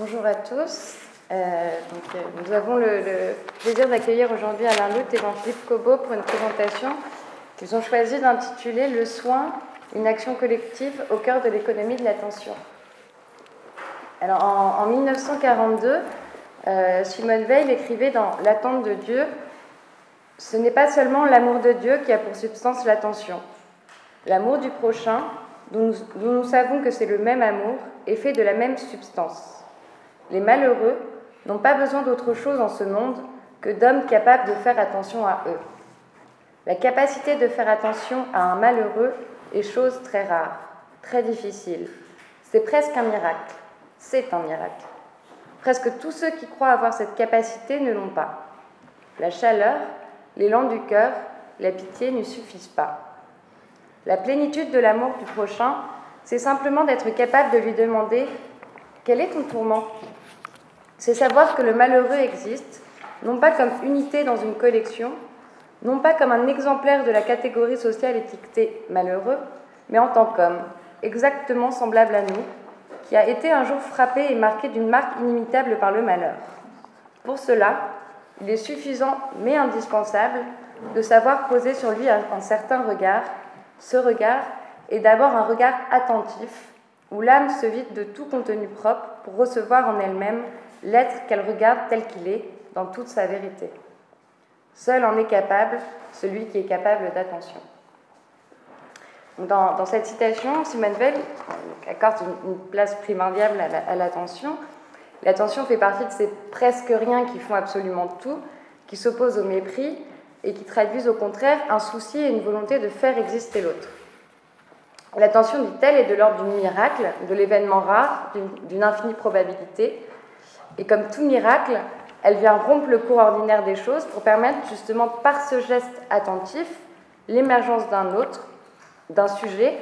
Bonjour à tous. Euh, euh, nous avons le, plaisir d'accueillir aujourd'hui Alain Luth et Jean-Philippe Cobot pour une présentation qu'ils ont choisi d'intituler Le soin, une action collective au cœur de l'économie de l'attention. Alors en, 1942, euh, Simone Veil écrivait dans L'attente de Dieu Ce n'est pas seulement l'amour de Dieu qui a pour substance l'attention. L'amour du prochain, dont nous savons que c'est le même amour, est fait de la même substance. Les malheureux n'ont pas besoin d'autre chose en ce monde que d'hommes capables de faire attention à eux. La capacité de faire attention à un malheureux est chose très rare, très difficile. C'est presque un miracle. C'est un miracle. Presque tous ceux qui croient avoir cette capacité ne l'ont pas. La chaleur, l'élan du cœur, la pitié ne suffisent pas. La plénitude de l'amour du prochain, c'est simplement d'être capable de lui demander Quel est ton tourment? C'est savoir que le malheureux existe, non pas comme unité dans une collection, non pas comme un exemplaire de la catégorie sociale étiquetée malheureux, mais en tant qu'homme, exactement semblable à nous, qui a été un jour frappé et marqué d'une marque inimitable par le malheur. Pour cela, il est suffisant, mais indispensable, de savoir poser sur lui un, certain regard. Ce regard est d'abord un regard attentif, où l'âme se vide de tout contenu propre pour recevoir en elle-même l'être qu'elle regarde tel qu'il est, dans toute sa vérité. Seul en est capable celui qui est capable d'attention. Dans, cette citation, Simone Veil accorde une, place primordiale à l'attention. l'attention fait partie de ces presque rien qui font absolument tout, qui s'opposent au mépris et qui traduisent au contraire un souci et une volonté de faire exister l'autre. L'attention, dit-elle, est de l'ordre du miracle, de l'événement rare, d'une infinie probabilité, et comme tout miracle, elle vient rompre le cours ordinaire des choses pour permettre justement par ce geste attentif l'émergence d'un autre, d'un sujet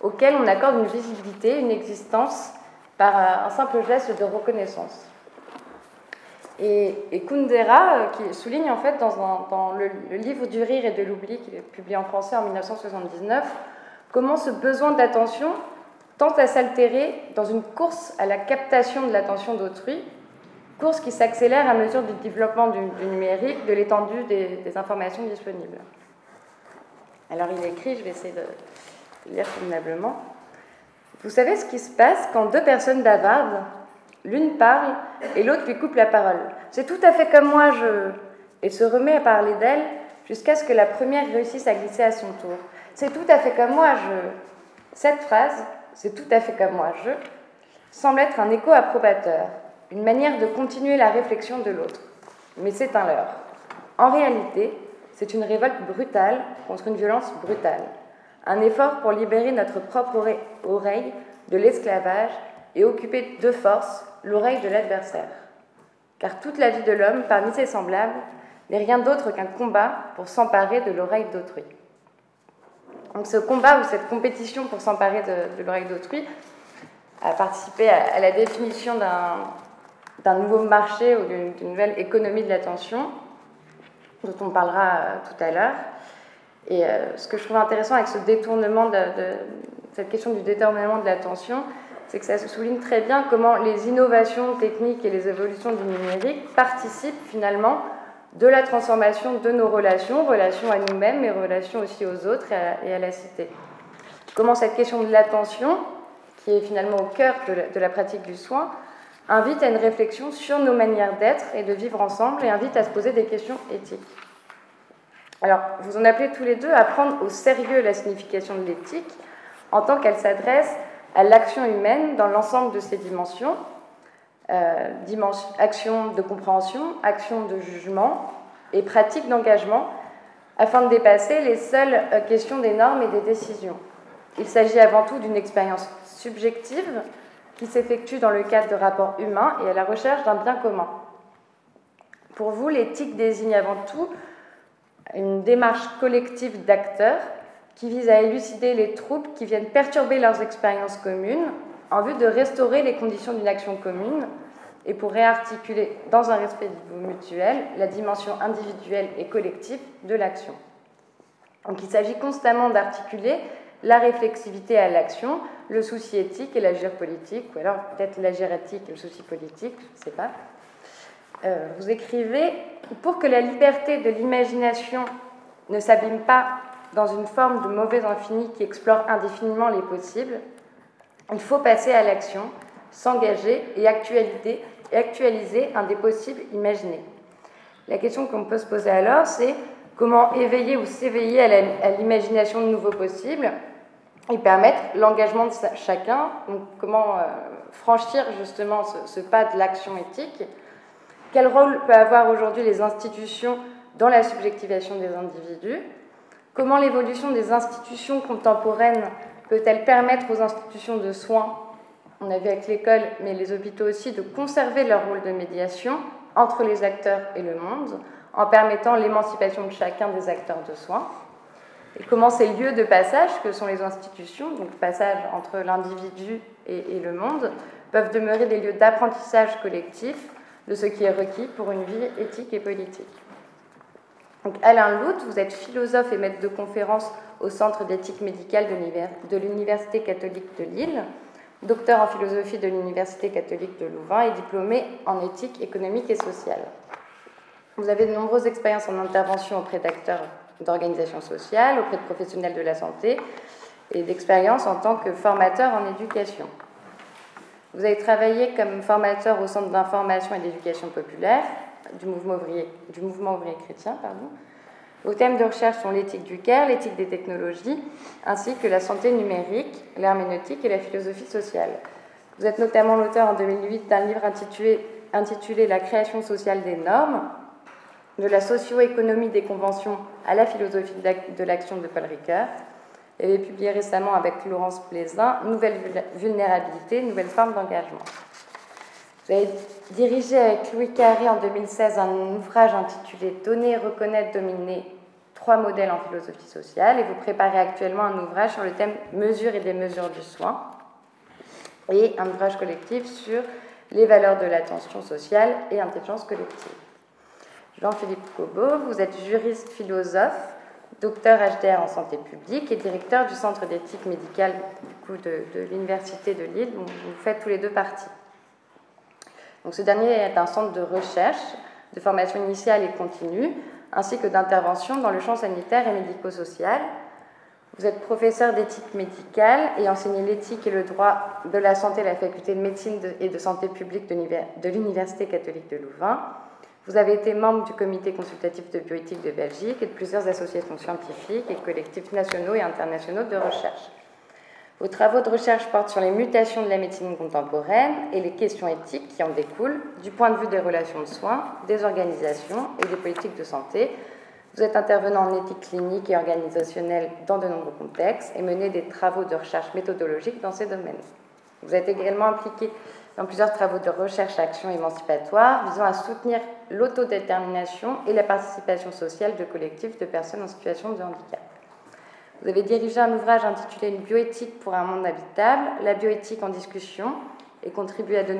auquel on accorde une visibilité, une existence par un simple geste de reconnaissance. Et, Kundera, euh, qui souligne en fait dans, le, le, livre du rire et de l'oubli, qui est publié en français en 1979, comment ce besoin d'attention tente à s'altérer dans une course à la captation de l'attention d'autrui, course qui s'accélère à mesure du développement du, numérique, de l'étendue des, informations disponibles. Alors il écrit, je vais essayer de lire convenablement. Vous savez ce qui se passe quand deux personnes bavardent? L'une parle et l'autre lui coupe la parole. C'est tout à fait comme moi, je... Et se remet à parler d'elle jusqu'à ce que la première réussisse à glisser à son tour. C'est tout à fait comme moi, je... Cette phrase, c'est tout à fait comme moi, je, semble être un écho approbateur une manière de continuer la réflexion de l'autre. Mais c'est un leurre. En réalité, c'est une révolte brutale contre une violence brutale. Un effort pour libérer notre propre oreille de l'esclavage et occuper de force l'oreille de l'adversaire. Car toute la vie de l'homme, parmi ses semblables, n'est rien d'autre qu'un combat pour s'emparer de l'oreille d'autrui. Donc ce combat ou cette compétition pour s'emparer de, l'oreille d'autrui a participé à la définition d'un d'un nouveau marché ou d'une nouvelle économie de l'attention, dont on parlera euh, tout à l'heure. Et euh, ce que je trouve intéressant avec ce détournement cette question du détournement de l'attention, c'est que ça souligne très bien comment les innovations techniques et les évolutions du numérique participent finalement de la transformation de nos relations, relations à nous-mêmes, mais relations aussi aux autres et à, la cité. Comment cette question de l'attention, qui est finalement au cœur de la pratique du soin, invite à une réflexion sur nos manières d'être et de vivre ensemble et invite à se poser des questions éthiques. Alors, vous en appelez tous les deux à prendre au sérieux la signification de l'éthique en tant qu'elle s'adresse à l'action humaine dans l'ensemble de ses dimensions, euh, action de compréhension, action de jugement et pratique d'engagement, afin de dépasser les seules euh, questions des normes et des décisions. Il s'agit avant tout d'une expérience subjective qui s'effectue dans le cadre de rapports humains et à la recherche d'un bien commun. Pour vous, l'éthique désigne avant tout une démarche collective d'acteurs qui vise à élucider les troubles qui viennent perturber leurs expériences communes en vue de restaurer les conditions d'une action commune et pour réarticuler dans un respect mutuel la dimension individuelle et collective de l'action. Donc il s'agit constamment d'articuler la réflexivité à l'action, le souci éthique et l'agir politique, ou alors peut-être l'agir éthique et le souci politique, je ne sais pas. Euh, vous écrivez Pour que la liberté de l'imagination ne s'abîme pas dans une forme de mauvais infini qui explore indéfiniment les possibles, il faut passer à l'action, s'engager actualiser, et actualiser un des possibles imaginés. La question qu'on peut se poser alors, c'est comment éveiller ou s'éveiller à l'imagination de nouveaux possibles et permettre l'engagement de chacun, donc comment euh, franchir justement ce, pas de l'action éthique, quel rôle peut avoir aujourd'hui les institutions dans la subjectivation des individus, comment l'évolution des institutions contemporaines peut-elle permettre aux institutions de soins, on a vu avec l'école, mais les hôpitaux aussi, de conserver leur rôle de médiation entre les acteurs et le monde, en permettant l'émancipation de chacun des acteurs de soins? Et comment ces lieux de passage, que sont les institutions, donc passage entre l'individu et, le monde, peuvent demeurer des lieux d'apprentissage collectif de ce qui est requis pour une vie éthique et politique. Alain Lout, vous êtes philosophe et maître de conférence au Centre d'éthique médicale de l'Université catholique de Lille, docteur en philosophie de l'Université catholique de Louvain et diplômé en éthique économique et sociale. Vous avez de nombreuses expériences en intervention auprès d'acteurs d'organisations sociales, auprès de professionnels de la santé et d'expériences en tant que formateur en éducation. Vous avez travaillé comme formateur au Centre d'information et d'éducation populaire du mouvement ouvrier, du mouvement ouvrier chrétien. Pardon. Vos thèmes de recherche sont l'éthique du care, l'éthique des technologies, ainsi que la santé numérique, l'herméneutique et la philosophie sociale. Vous êtes notamment l'auteur en 2008 d'un livre intitulé La création sociale des normes, de la socio-économie des conventions à la philosophie de l'action de Paul Ricoeur. Et avez publié récemment avec Laurence Plaisin Nouvelle vulnérabilité, nouvelle forme d'engagement. Avez dirigé avec Louis Carré en 2016 un ouvrage intitulé Donner, reconnaître, dominer trois modèles en philosophie sociale et vous préparez actuellement un ouvrage sur le thème Mesures et des mesures du soin et un ouvrage collectif sur les valeurs de l'attention sociale et intelligence collective. Jean-Philippe Cobot, vous êtes juriste philosophe, docteur HDR en santé publique et directeur du centre d'éthique médicale de, l'Université de Lille, dont vous faites tous les deux partie. Donc, ce dernier est un centre de recherche, de formation initiale et continue, ainsi que d'intervention dans le champ sanitaire et médico-social. Vous êtes professeur d'éthique médicale et enseignez l'éthique et le droit de la santé à la faculté de médecine et de santé publique de l'Université catholique de Louvain. Vous avez été membre du comité consultatif de bioéthique de Belgique et de plusieurs associations scientifiques et collectifs nationaux et internationaux de recherche. Vos travaux de recherche portent sur les mutations de la médecine contemporaine et les questions éthiques qui en découlent du point de vue des relations de soins, des organisations et des politiques de santé. Vous êtes intervenant en éthique clinique et organisationnelle dans de nombreux contextes et menez des travaux de recherche méthodologique dans ces domaines. Vous êtes également impliqué dans plusieurs travaux de recherche-action émancipatoire visant à soutenir l'autodétermination et la participation sociale de collectifs de personnes en situation de handicap. Vous avez dirigé un ouvrage intitulé Une bioéthique pour un monde habitable, la bioéthique en discussion, et contribué à de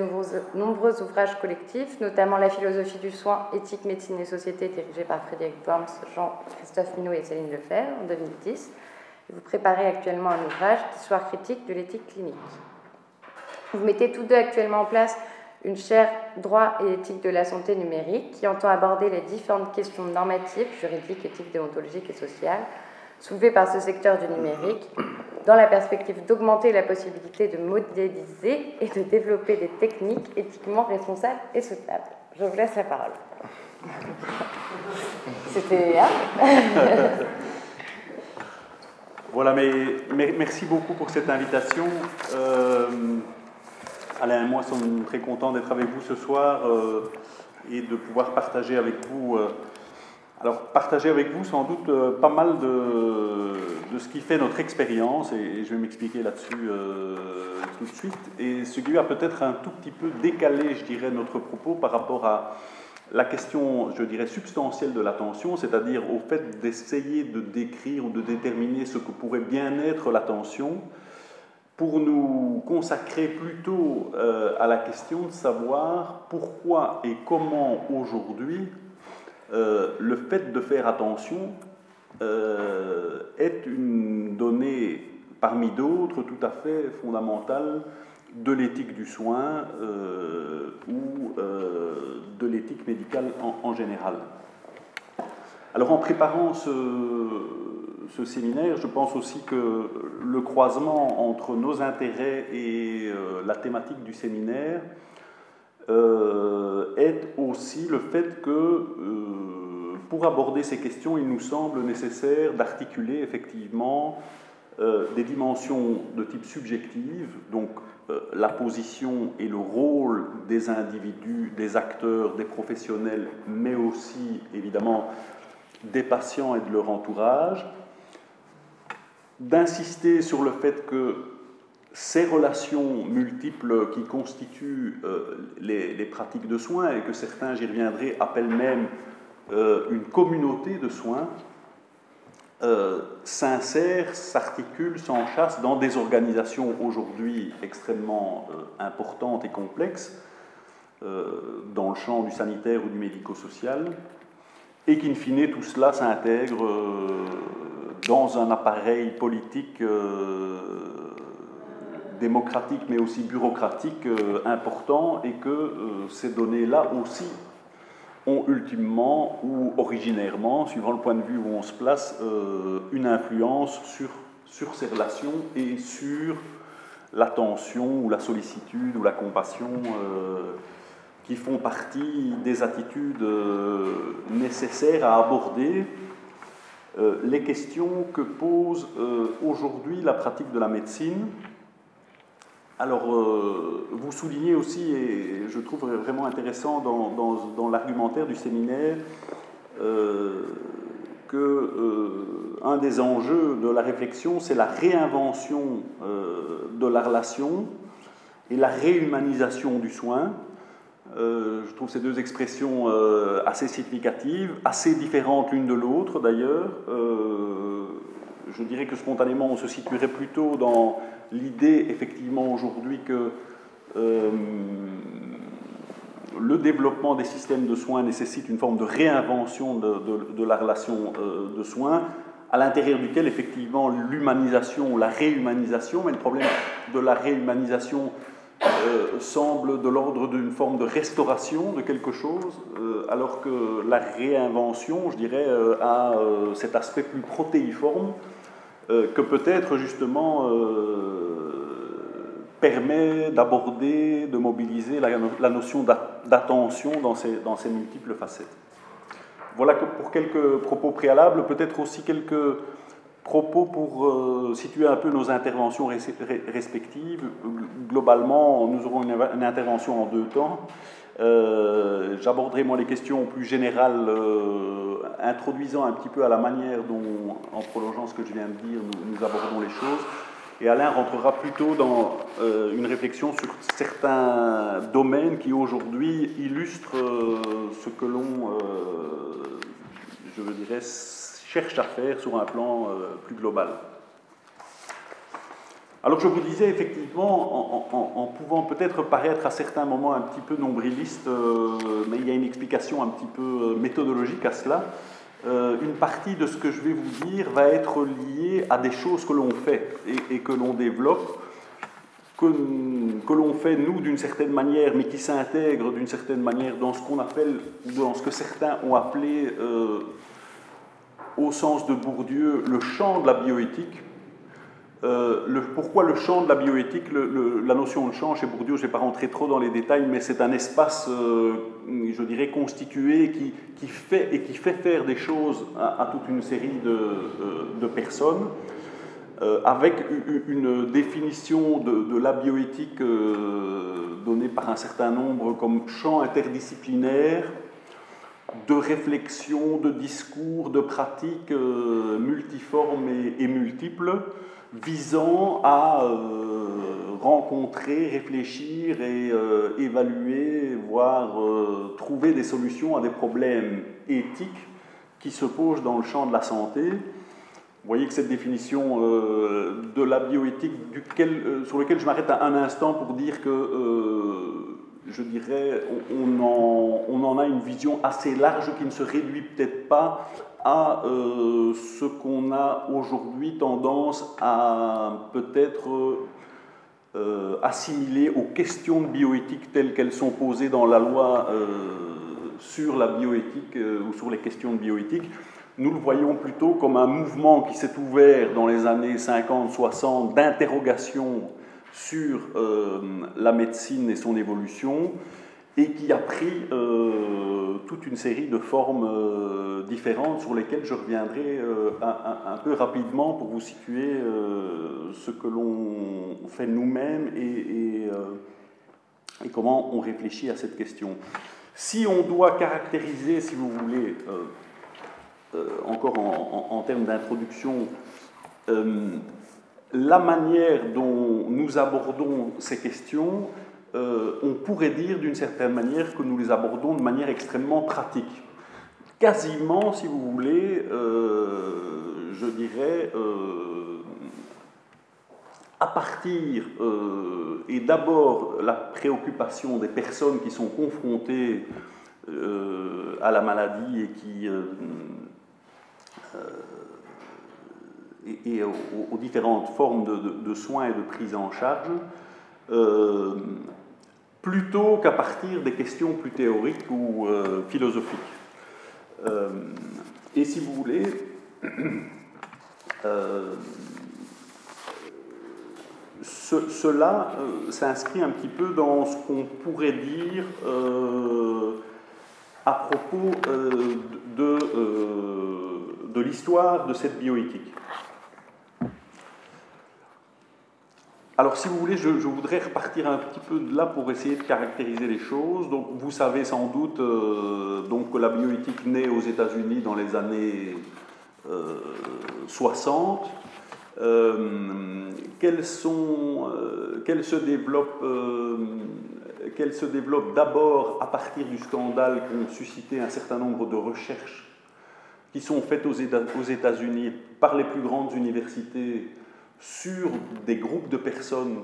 nombreux, ouvrages collectifs, notamment La philosophie du soin, éthique, médecine et société, dirigé par Frédéric Worms, Jean-Christophe Minot et Céline Lefebvre en 2010. vous préparez actuellement un ouvrage d'histoire critique de l'éthique clinique. Vous mettez tous deux actuellement en place une chaire droit et éthique de la santé numérique qui entend aborder les différentes questions normatives, juridiques, éthiques, déontologiques et sociales soulevées par ce secteur du numérique dans la perspective d'augmenter la possibilité de modéliser et de développer des techniques éthiquement responsables et soutenables. Je vous laisse la parole. C'était... voilà, mais, merci beaucoup pour cette invitation. Euh, Alain et moi sommes très contents d'être avec vous ce soir euh, et de pouvoir partager avec vous. Euh, alors, partager avec vous sans doute euh, pas mal de, ce qui fait notre expérience, et, je vais m'expliquer là-dessus tout de suite, et ce qui va peut-être un tout petit peu décaler, je dirais, notre propos par rapport à la question, je dirais, substantielle de l'attention, c'est-à-dire au fait d'essayer de décrire ou de déterminer ce que pourrait bien être l'attention pour nous consacrer plutôt euh, à la question de savoir pourquoi et comment aujourd'hui euh, le fait de faire attention euh, est une donnée parmi d'autres tout à fait fondamentales de l'éthique du soin ou de l'éthique médicale en, général. Alors en préparant ce, ce, séminaire, je pense aussi que le croisement entre nos intérêts et la thématique du séminaire euh, est aussi le fait que euh, pour aborder ces questions, il nous semble nécessaire d'articuler effectivement euh, des dimensions de type subjective, donc la position et le rôle des individus, des acteurs, des professionnels, mais aussi évidemment des patients et de leur entourage, d'insister sur le fait que ces relations multiples qui constituent euh, les, pratiques de soins et que certains, j'y reviendrai, appellent même euh, une communauté de soins, euh, s'insèrent, s'articulent, s'enchassent dans des organisations aujourd'hui extrêmement importantes et complexes dans le champ du sanitaire ou du médico-social, et qu'in fine tout cela s'intègre dans un appareil politique démocratique mais aussi bureaucratique euh, important et que euh, ces données-là aussi ont ultimement ou originairement, suivant le point de vue où on se place, euh, une influence sur, sur ces relations et sur l'attention ou la sollicitude ou la compassion qui font partie des attitudes nécessaires à aborder les questions que pose aujourd'hui la pratique de la médecine alors, euh, vous soulignez aussi, et je trouve vraiment intéressant dans, l'argumentaire du séminaire, euh, que euh, un des enjeux de la réflexion, c'est la réinvention de la relation et la réhumanisation du soin. Je trouve ces deux expressions assez significatives, assez différentes l'une de l'autre d'ailleurs. je dirais que spontanément, on se situerait plutôt dans l'idée effectivement aujourd'hui que euh, le développement des systèmes de soins nécessite une forme de réinvention de, la relation euh, de soins, à l'intérieur duquel effectivement l'humanisation, la réhumanisation, mais le problème de la réhumanisation euh, semble de l'ordre d'une forme de restauration de quelque chose, alors que la réinvention, je dirais, a cet aspect plus protéiforme euh, que peut-être justement euh, permet d'aborder, de mobiliser la, notion d'attention dans ses, dans ses multiples facettes. Voilà pour quelques propos préalables, peut-être aussi quelques propos pour euh, situer un peu nos interventions respectives. Globalement, nous aurons une, intervention en deux temps. Euh, j'aborderai moi les questions plus générales, euh, introduisant un petit peu à la manière dont, en prolongeant ce que je viens de dire, nous, abordons les choses. Et Alain rentrera plutôt dans une réflexion sur certains domaines qui aujourd'hui illustrent ce que l'on, je dirais, cherche à faire sur un plan euh, plus global. Alors je vous disais effectivement, en, pouvant peut-être paraître à certains moments un petit peu nombriliste, euh, mais il y a une explication un petit peu euh, méthodologique à cela, une partie de ce que je vais vous dire va être liée à des choses que l'on fait et, que l'on développe, que, que l'on fait nous d'une certaine manière, mais qui s'intègrent d'une certaine manière dans ce qu'on appelle, dans ce que certains ont appelé au sens de Bourdieu, le champ de la bioéthique. Euh, pourquoi le champ de la bioéthique La notion de champ chez Bourdieu, je ne vais pas rentrer trop dans les détails, mais c'est un espace, euh, je dirais, constitué qui, fait et qui fait faire des choses à, toute une série de, euh, personnes, avec une définition de la bioéthique donnée par un certain nombre comme champ interdisciplinaire de réflexion, de discours, de pratiques euh, multiformes et, multiples, visant à euh, rencontrer, réfléchir et euh, évaluer, voire trouver des solutions à des problèmes éthiques qui se posent dans le champ de la santé. Vous voyez que cette définition de la bioéthique, sur laquelle je m'arrête un instant pour dire que je dirais, on en, a une vision assez large qui ne se réduit peut-être pas à euh, ce qu'on a aujourd'hui tendance à peut-être euh, assimiler aux questions de bioéthique telles qu'elles sont posées dans la loi euh, sur la bioéthique ou sur les questions de bioéthique. Nous le voyons plutôt comme un mouvement qui s'est ouvert dans les années 50-60 d'interrogation sur la médecine et son évolution, et qui a pris euh, toute une série de formes euh, différentes sur lesquelles je reviendrai euh, un, peu rapidement pour vous situer ce que l'on fait nous-mêmes et, comment on réfléchit à cette question. Si on doit caractériser, si vous voulez, encore en, en termes d'introduction, la manière dont nous abordons ces questions, euh, on pourrait dire d'une certaine manière que nous les abordons de manière extrêmement pratique. Quasiment, si vous voulez, euh, je dirais, euh, à partir, et d'abord la préoccupation des personnes qui sont confrontées à la maladie et qui... et, aux, différentes formes de, soins et de prise en charge, plutôt qu'à partir des questions plus théoriques ou euh, philosophiques. Euh, et si vous voulez, euh, cela s'inscrit un petit peu dans ce qu'on pourrait dire à propos de l'histoire de cette bioéthique. Alors, si vous voulez, je, voudrais repartir un petit peu de là pour essayer de caractériser les choses. Vous savez sans doute euh, que la bioéthique naît aux États-Unis dans les années 60. Euh, euh, qu'elle se développe, qu'elle se développe d'abord à partir du scandale qui ont suscité un certain nombre de recherches qui sont faites aux États-Unis par les plus grandes universités sur des groupes de personnes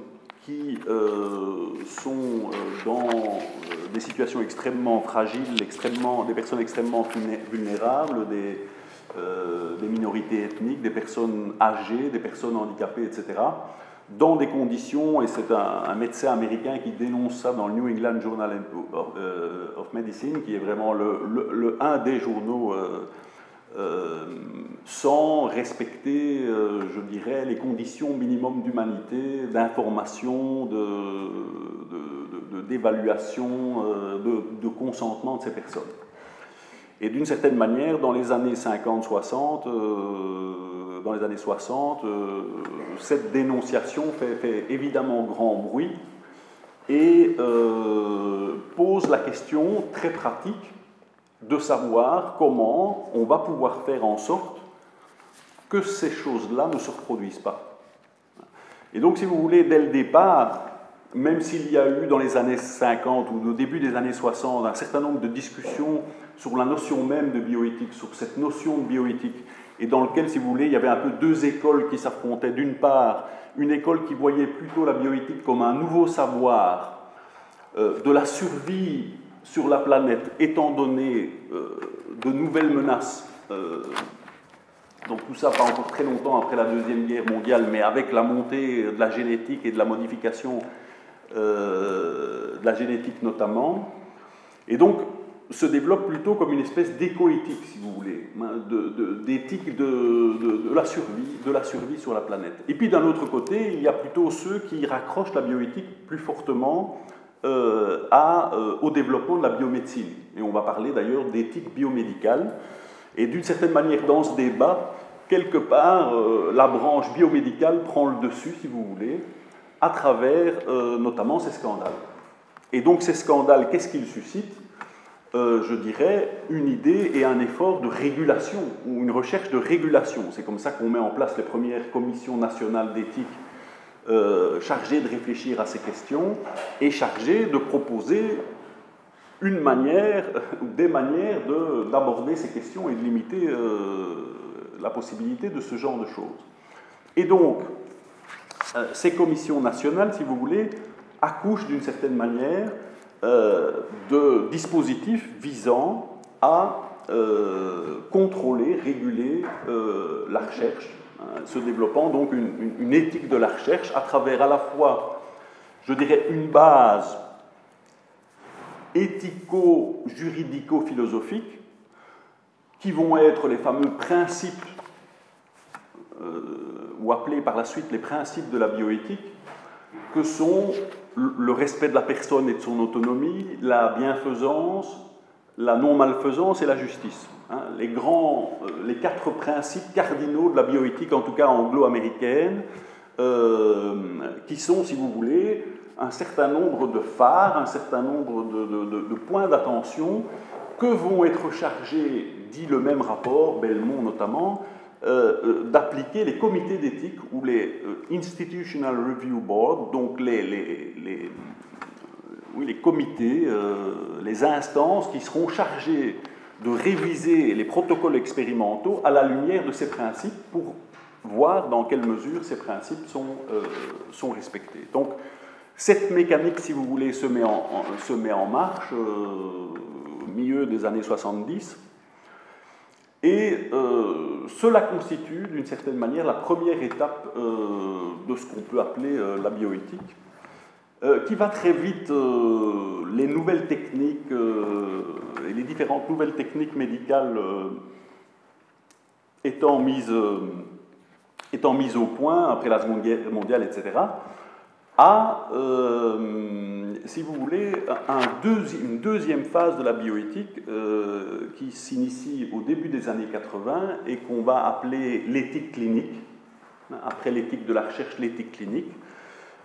qui euh, sont euh, dans euh, des situations extrêmement fragiles, extrêmement, des personnes extrêmement vulnérables, des, minorités ethniques, des personnes âgées, des personnes handicapées, etc., dans des conditions, et c'est un, médecin américain qui dénonce ça dans le New England Journal of Medicine, qui est vraiment le, le, un des journaux sans respecter, euh, je dirais, les conditions minimum d'humanité, d'information, d'évaluation, de, de, de, consentement de ces personnes. Et d'une certaine manière, dans les années 50-60, euh, dans les années 60, cette dénonciation fait, évidemment grand bruit et pose la question très pratique de savoir comment on va pouvoir faire en sorte que ces choses-là ne se reproduisent pas. Et donc, si vous voulez, dès le départ, même s'il y a eu dans les années 50 ou au début des années 60 un certain nombre de discussions sur la notion même de bioéthique, sur cette notion de bioéthique, et dans lequel, si vous voulez, il y avait un peu deux écoles qui s'affrontaient. D'une part, une école qui voyait plutôt la bioéthique comme un nouveau savoir euh, de la survie sur la planète, étant donné euh, de nouvelles menaces, euh, donc tout ça pas encore très longtemps après la Deuxième Guerre mondiale, mais avec la montée de la génétique et de la modification euh, de la génétique notamment, et donc se développe plutôt comme une espèce d'éco-éthique, si vous voulez, hein, d'éthique de, la survie, de la survie sur la planète. Et puis d'un autre côté, il y a plutôt ceux qui raccrochent la bioéthique plus fortement euh, à, euh, au développement de la biomédecine. Et on va parler d'ailleurs d'éthique biomédicale. Et d'une certaine manière, dans ce débat, quelque part, euh, la branche biomédicale prend le dessus, si vous voulez, à travers notamment ces scandales. Et donc ces scandales, qu'est-ce qu'ils suscitent? Je dirais une idée et un effort de régulation, ou une recherche de régulation. C'est comme ça qu'on met en place les premières commissions nationales d'éthique euh, chargé de réfléchir à ces questions et chargé de proposer une manière ou des manières d'aborder ces questions et de limiter euh, la possibilité de ce genre de choses. Et donc, euh, ces commissions nationales, si vous voulez, accouchent d'une certaine manière de dispositifs visant à contrôler, réguler la recherche, se développant donc une, éthique de la recherche à travers à la fois, je dirais, une base éthico-juridico-philosophiques qui vont être les fameux principes, euh, ou appelés par la suite les principes de la bioéthique, que sont le respect de la personne et de son autonomie, la bienfaisance, la non-malfaisance et la justice. Hein. euh, les quatre principes cardinaux de la bioéthique, en tout cas anglo-américaine, euh, qui sont, si vous voulez, un certain nombre de phares, un certain nombre de, points d'attention que vont être chargés, dit le même rapport, Belmont notamment, euh, d'appliquer les comités d'éthique ou les Institutional Review Board, donc les comités, les instances qui seront chargées de réviser les protocoles expérimentaux à la lumière de ces principes pour voir dans quelle mesure ces principes sont, sont respectés. Donc, cette mécanique, si vous voulez, se met en, se met en marche euh, au milieu des années 70. Et euh, cela constitue, d'une certaine manière, la première étape euh, de ce qu'on peut appeler la bioéthique, qui va très vite, les nouvelles techniques et les différentes nouvelles techniques médicales étant mises, étant mises au point après la Seconde Guerre mondiale, etc à, euh, si vous voulez, une deuxième phase de la bioéthique euh, qui s'initie au début des années 80 et qu'on va appeler l'éthique clinique. Après l'éthique de la recherche, l'éthique clinique.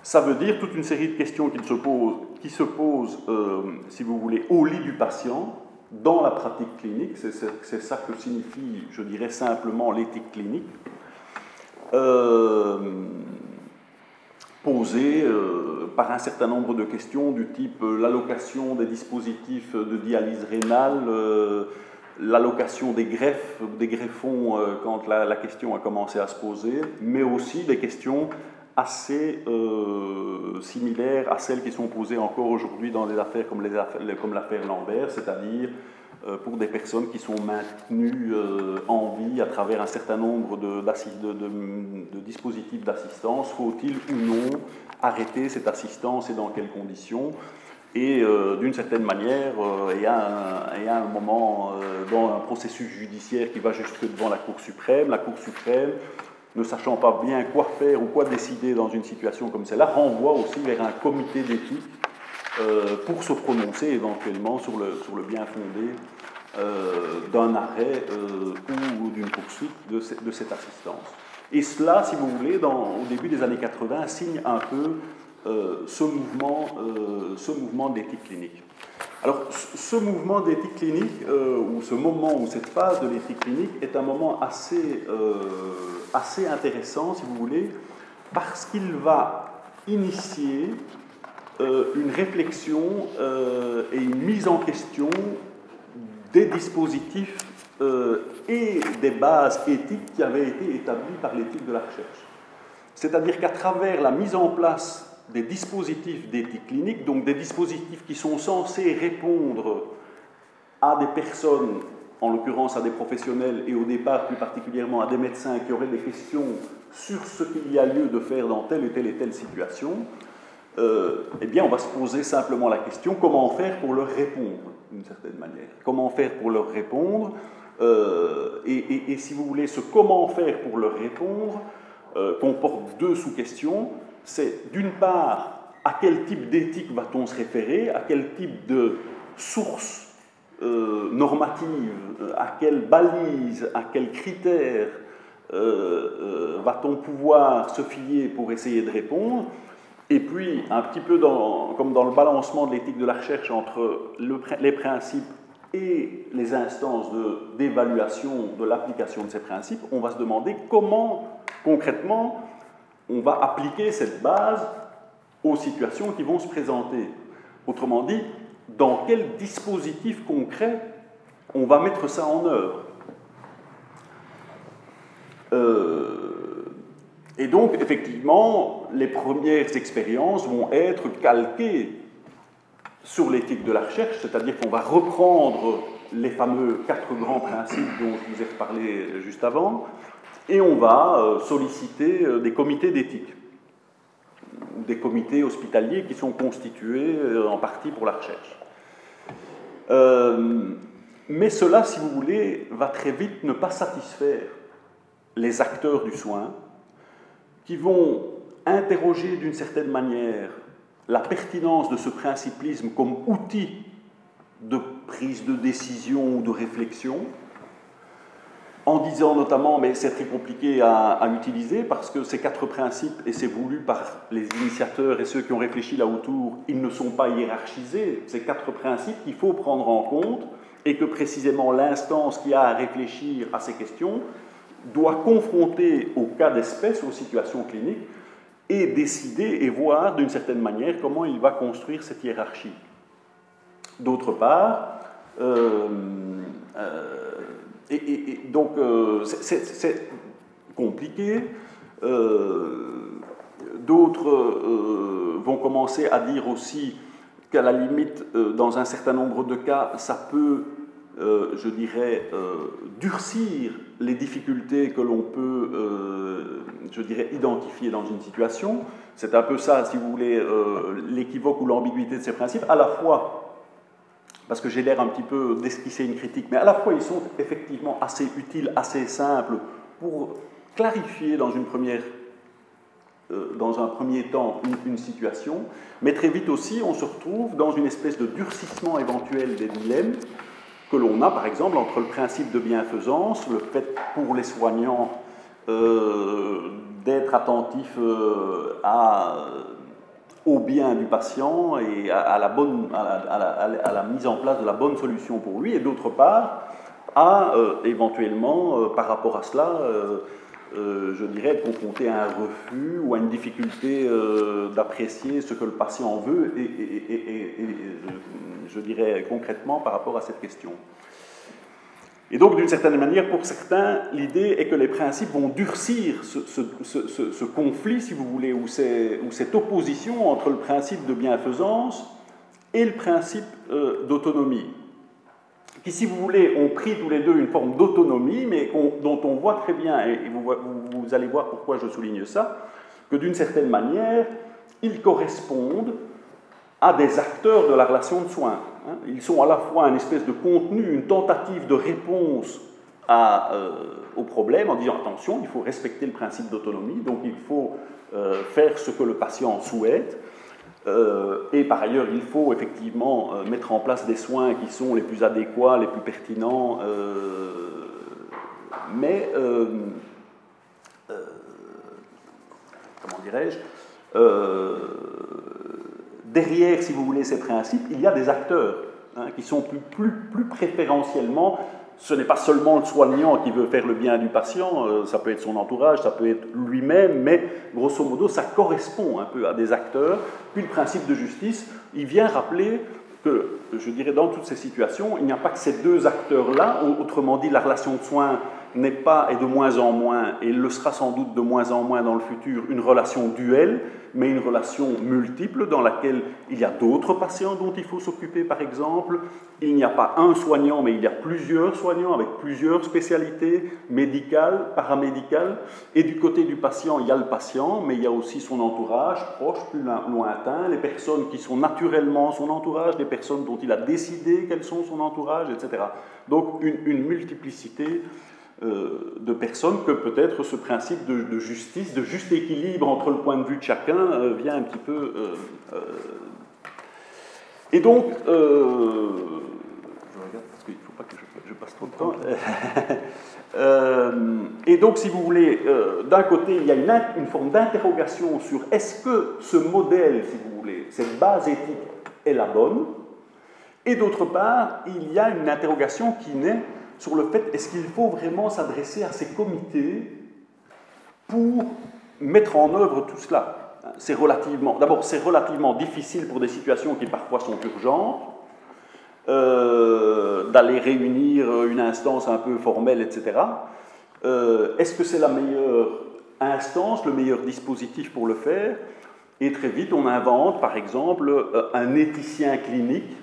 Ça veut dire toute une série de questions qui se posent, qui se posent euh, si vous voulez, au lit du patient, dans la pratique clinique. C'est ça que signifie, je dirais simplement, l'éthique clinique posées euh, par un certain nombre de questions du type euh, l'allocation des dispositifs de dialyse rénale, euh, l'allocation des greffes, des greffons quand la, question a commencé à se poser, mais aussi des questions assez similaires à celles qui sont posées encore aujourd'hui dans des affaires comme, l'affaire Lambert, c'est-à-dire euh, pour des personnes qui sont maintenues euh, en vie à travers un certain nombre de, dispositifs d'assistance. Faut-il ou non arrêter cette assistance et dans quelles conditions? Et euh, d'une certaine manière, il y, a un, moment dans un processus judiciaire qui va jusque devant la Cour suprême. La Cour suprême, ne sachant pas bien quoi faire ou quoi décider dans une situation comme celle-là, renvoie aussi vers un comité d'éthique pour se prononcer éventuellement sur le, bien fondé euh, d'un arrêt euh, ou d'une poursuite de, cette assistance. Et cela, si vous voulez, au début des années 80, signe un peu euh, ce mouvement, ce mouvement d'éthique clinique. Alors, ce mouvement d'éthique clinique, ou ce moment ou cette phase de l'éthique clinique, est un moment assez, assez intéressant, si vous voulez, parce qu'il va initier une réflexion et une mise en question des dispositifs euh, et des bases éthiques qui avaient été établies par l'éthique de la recherche. C'est-à-dire qu'à travers la mise en place des dispositifs d'éthique clinique, donc des dispositifs qui sont censés répondre à des personnes, en l'occurrence à des professionnels et au départ plus particulièrement à des médecins qui auraient des questions sur ce qu'il y a lieu de faire dans telle et telle et telle situation, euh, eh bien on va se poser simplement la question comment faire pour leur répondre d'une certaine manière. Comment faire pour leur répondre euh, et, si vous voulez, ce comment faire pour leur répondre euh, comporte deux sous-questions. C'est d'une part, à quel type d'éthique va-t-on se référer À quel type de source euh, normative À quelle balise À quels critères va-t-on pouvoir se fier pour essayer de répondre? Et puis, un petit peu comme dans le balancement de l'éthique de la recherche entre les principes et les instances d'évaluation de, l'application de ces principes, on va se demander comment, concrètement, on va appliquer cette base aux situations qui vont se présenter. Autrement dit, dans quel dispositif concret on va mettre ça en œuvre. Euh, et donc, effectivement, les premières expériences vont être calquées sur l'éthique de la recherche, c'est-à-dire qu'on va reprendre les fameux quatre grands principes dont je vous ai parlé juste avant, et on va euh, solliciter euh, des comités d'éthique, des comités hospitaliers qui sont constitués euh, en partie pour la recherche. mais cela, si vous voulez, va très vite ne pas satisfaire les acteurs du soin, qui vont interroger d'une certaine manière la pertinence de ce principlisme comme outil de prise de décision ou de réflexion, en disant notamment, mais c'est très compliqué à, utiliser parce que ces quatre principes, et c'est voulu par les initiateurs et ceux qui ont réfléchi là autour, ils ne sont pas hiérarchisés. Ces quatre principes qu'il faut prendre en compte et que précisément l'instance qui a à réfléchir à ces questions doit confronter au cas d'espèce, aux situations cliniques, et décider et voir d'une certaine manière comment il va construire cette hiérarchie. D'autre part, euh, euh, et, donc euh, c'est compliqué. D'autres vont commencer à dire aussi qu'à la limite, dans un certain nombre de cas, ça peut euh, je dirais, euh, durcir les difficultés que l'on peut, euh, je dirais, identifier dans une situation. C'est un peu ça, si vous voulez, l'équivoque ou l'ambiguïté de ces principes, à la fois, parce que j'ai l'air un petit peu d'esquisser une critique, mais à la fois ils sont effectivement assez utiles, assez simples pour clarifier dans une première dans un premier temps une, situation, mais très vite aussi on se retrouve dans une espèce de durcissement éventuel des dilemmes que l'on a, par exemple, entre le principe de bienfaisance, le fait pour les soignants euh, d'être attentifs euh, à, au bien du patient et à, la bonne, à la, mise en place de la bonne solution pour lui, et d'autre part, à euh, éventuellement, par rapport à cela, je dirais, être confronté à un refus ou à une difficulté d'apprécier ce que le patient veut et je dirais concrètement par rapport à cette question. Et donc, d'une certaine manière, pour certains, l'idée est que les principes vont durcir ce, conflit, si vous voulez, ou, cette opposition entre le principe de bienfaisance et le principe euh, d'autonomie, qui, si vous voulez, ont pris tous les deux une forme d'autonomie, mais dont on voit très bien, et vous allez voir pourquoi je souligne ça, que d'une certaine manière, ils correspondent à des acteurs de la relation de soins. Hein. Ils sont à la fois un espèce de contenu, une tentative de réponse euh, au problème en disant attention, il faut respecter le principe d'autonomie, donc il faut euh, faire ce que le patient souhaite. Euh, et par ailleurs, il faut effectivement mettre en place des soins qui sont les plus adéquats, les plus pertinents. mais, comment dirais-je derrière, si vous voulez, ces principes, il y a des acteurs hein, qui sont plus, plus, plus préférentiellement ce n'est pas seulement le soignant qui veut faire le bien du patient, euh, ça peut être son entourage, ça peut être lui-même, mais grosso modo, ça correspond un peu à des acteurs. Puis le principe de justice, il vient rappeler que, je dirais, dans toutes ces situations, il n'y a pas que ces deux acteurs-là, autrement dit, la relation de soins n'est pas, et de moins en moins, et le sera sans doute de moins en moins dans le futur, une relation duelle, mais une relation multiple dans laquelle il y a d'autres patients dont il faut s'occuper, par exemple. Il n'y a pas un soignant, mais il y a plusieurs soignants avec plusieurs spécialités médicales, paramédicales. Et du côté du patient, il y a le patient, mais il y a aussi son entourage, proche, plus lointain, les personnes qui sont naturellement son entourage, les personnes dont il a décidé qu'elles sont son entourage, etc. Donc une, une multiplicité euh, de personnes que peut-être ce principe de, justice, de juste équilibre entre le point de vue de chacun euh, vient un petit peu... Euh, et donc, je regarde parce qu'il ne faut pas que je, passe trop de temps. et donc, si vous voulez, d'un côté, il y a une, une forme d'interrogation sur est-ce que ce modèle, si vous voulez, cette base éthique est la bonne. Et d'autre part, il y a une interrogation qui naît sur le fait est-ce qu'il faut vraiment s'adresser à ces comités pour mettre en œuvre tout cela? C'est relativement, d'abord, c'est relativement difficile pour des situations qui parfois sont urgentes, euh, d'aller réunir une instance un peu formelle, etc. Euh, est-ce que c'est la meilleure instance, le meilleur dispositif pour le faire? Et très vite, on invente, par exemple, euh, un éthicien clinique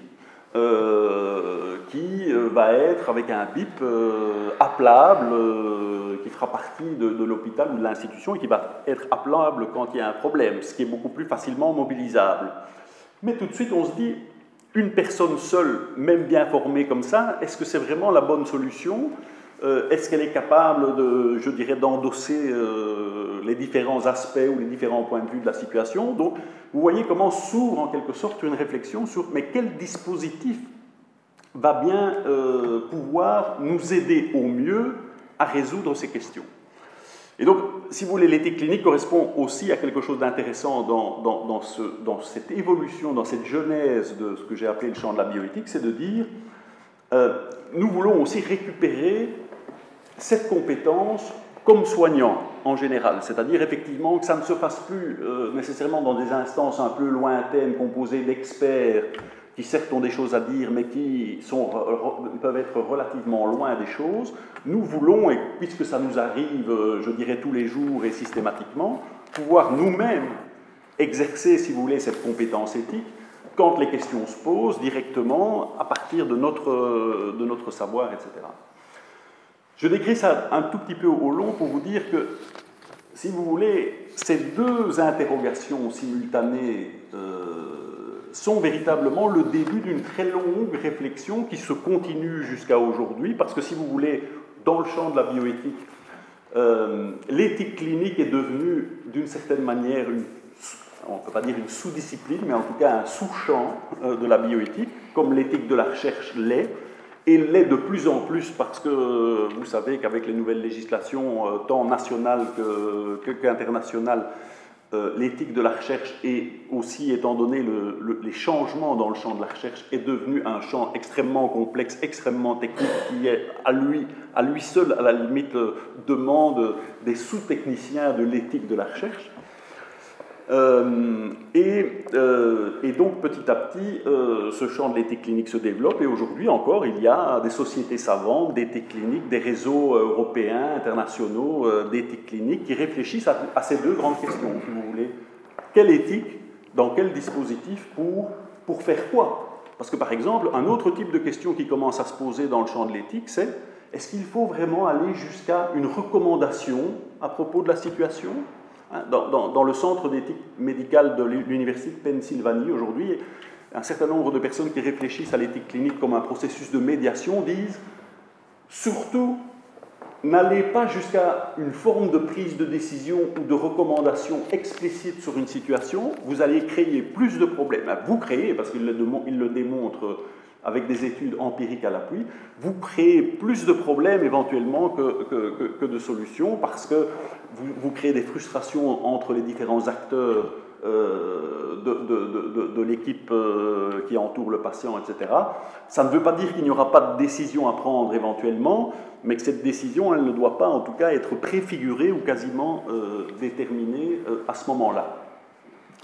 euh, qui euh, va être avec un BIP appelable, qui fera partie de, l'hôpital ou de l'institution et qui va être appelable quand il y a un problème, ce qui est beaucoup plus facilement mobilisable. Mais tout de suite, on se dit, une personne seule, même bien formée comme ça, est-ce que c'est vraiment la bonne solution? Euh, est-ce qu'elle est capable, de, je dirais, d'endosser euh, les différents aspects ou les différents points de vue de la situation? Donc, vous voyez comment s'ouvre en quelque sorte une réflexion sur mais quel dispositif va bien euh, pouvoir nous aider au mieux à résoudre ces questions? Et donc, si vous voulez, l'éthique clinique correspond aussi à quelque chose d'intéressant dans, dans, cette évolution, dans cette genèse de ce que j'ai appelé le champ de la bioéthique, c'est de dire, nous voulons aussi récupérer cette compétence comme soignant en général, c'est-à-dire effectivement que ça ne se fasse plus euh, nécessairement dans des instances un peu lointaines composées d'experts qui certes ont des choses à dire mais qui peuvent être relativement loin des choses. Nous voulons, et puisque ça nous arrive, euh, je dirais, tous les jours et systématiquement, pouvoir nous-mêmes exercer, si vous voulez, cette compétence éthique quand les questions se posent directement à partir de notre, de notre savoir, etc. Je décris ça un tout petit peu au long pour vous dire que, si vous voulez, ces deux interrogations simultanées euh, sont véritablement le début d'une très longue réflexion qui se continue jusqu'à aujourd'hui, parce que si vous voulez, dans le champ de la bioéthique, euh, l'éthique clinique est devenue d'une certaine manière on ne peut pas dire une sous-discipline, mais en tout cas un sous-champ euh, de la bioéthique, comme l'éthique de la recherche l'est, et l'est de plus en plus parce que vous savez qu'avec les nouvelles législations, euh, tant nationales qu'internationales, euh, l'éthique de la recherche et aussi, étant donné les changements dans le champ de la recherche, est devenu un champ extrêmement complexe, extrêmement technique, qui est à lui, à lui seul, à la limite, euh, demande des sous-techniciens de l'éthique de la recherche. Euh, euh, et, donc petit à petit, euh, ce champ de l'éthique clinique se développe. Et aujourd'hui encore, il y a des sociétés savantes d'éthique clinique, des réseaux européens, internationaux d'éthique clinique qui réfléchissent à, ces deux grandes questions, si vous voulez. Quelle éthique Dans quel dispositif Pour, pour faire quoi? Parce que par exemple, un autre type de question qui commence à se poser dans le champ de l'éthique, c'est est-ce qu'il faut vraiment aller jusqu'à une recommandation à propos de la situation? Hein, dans, le centre d'éthique médicale de l'Université de Pennsylvanie, aujourd'hui, un certain nombre de personnes qui réfléchissent à l'éthique clinique comme un processus de médiation disent surtout n'allez pas jusqu'à une forme de prise de décision ou de recommandation explicite sur une situation, vous allez créer plus de problèmes. Vous créez, parce qu'il le démontre avec des études empiriques à l'appui, vous créez plus de problèmes éventuellement que, que, de solutions parce que vous, vous, créez des frustrations entre les différents acteurs euh, de, de, de, l'équipe euh, qui entoure le patient, etc. Ça ne veut pas dire qu'il n'y aura pas de décision à prendre éventuellement, mais que cette décision, elle ne doit pas en tout cas être préfigurée ou quasiment euh, déterminée à ce moment-là.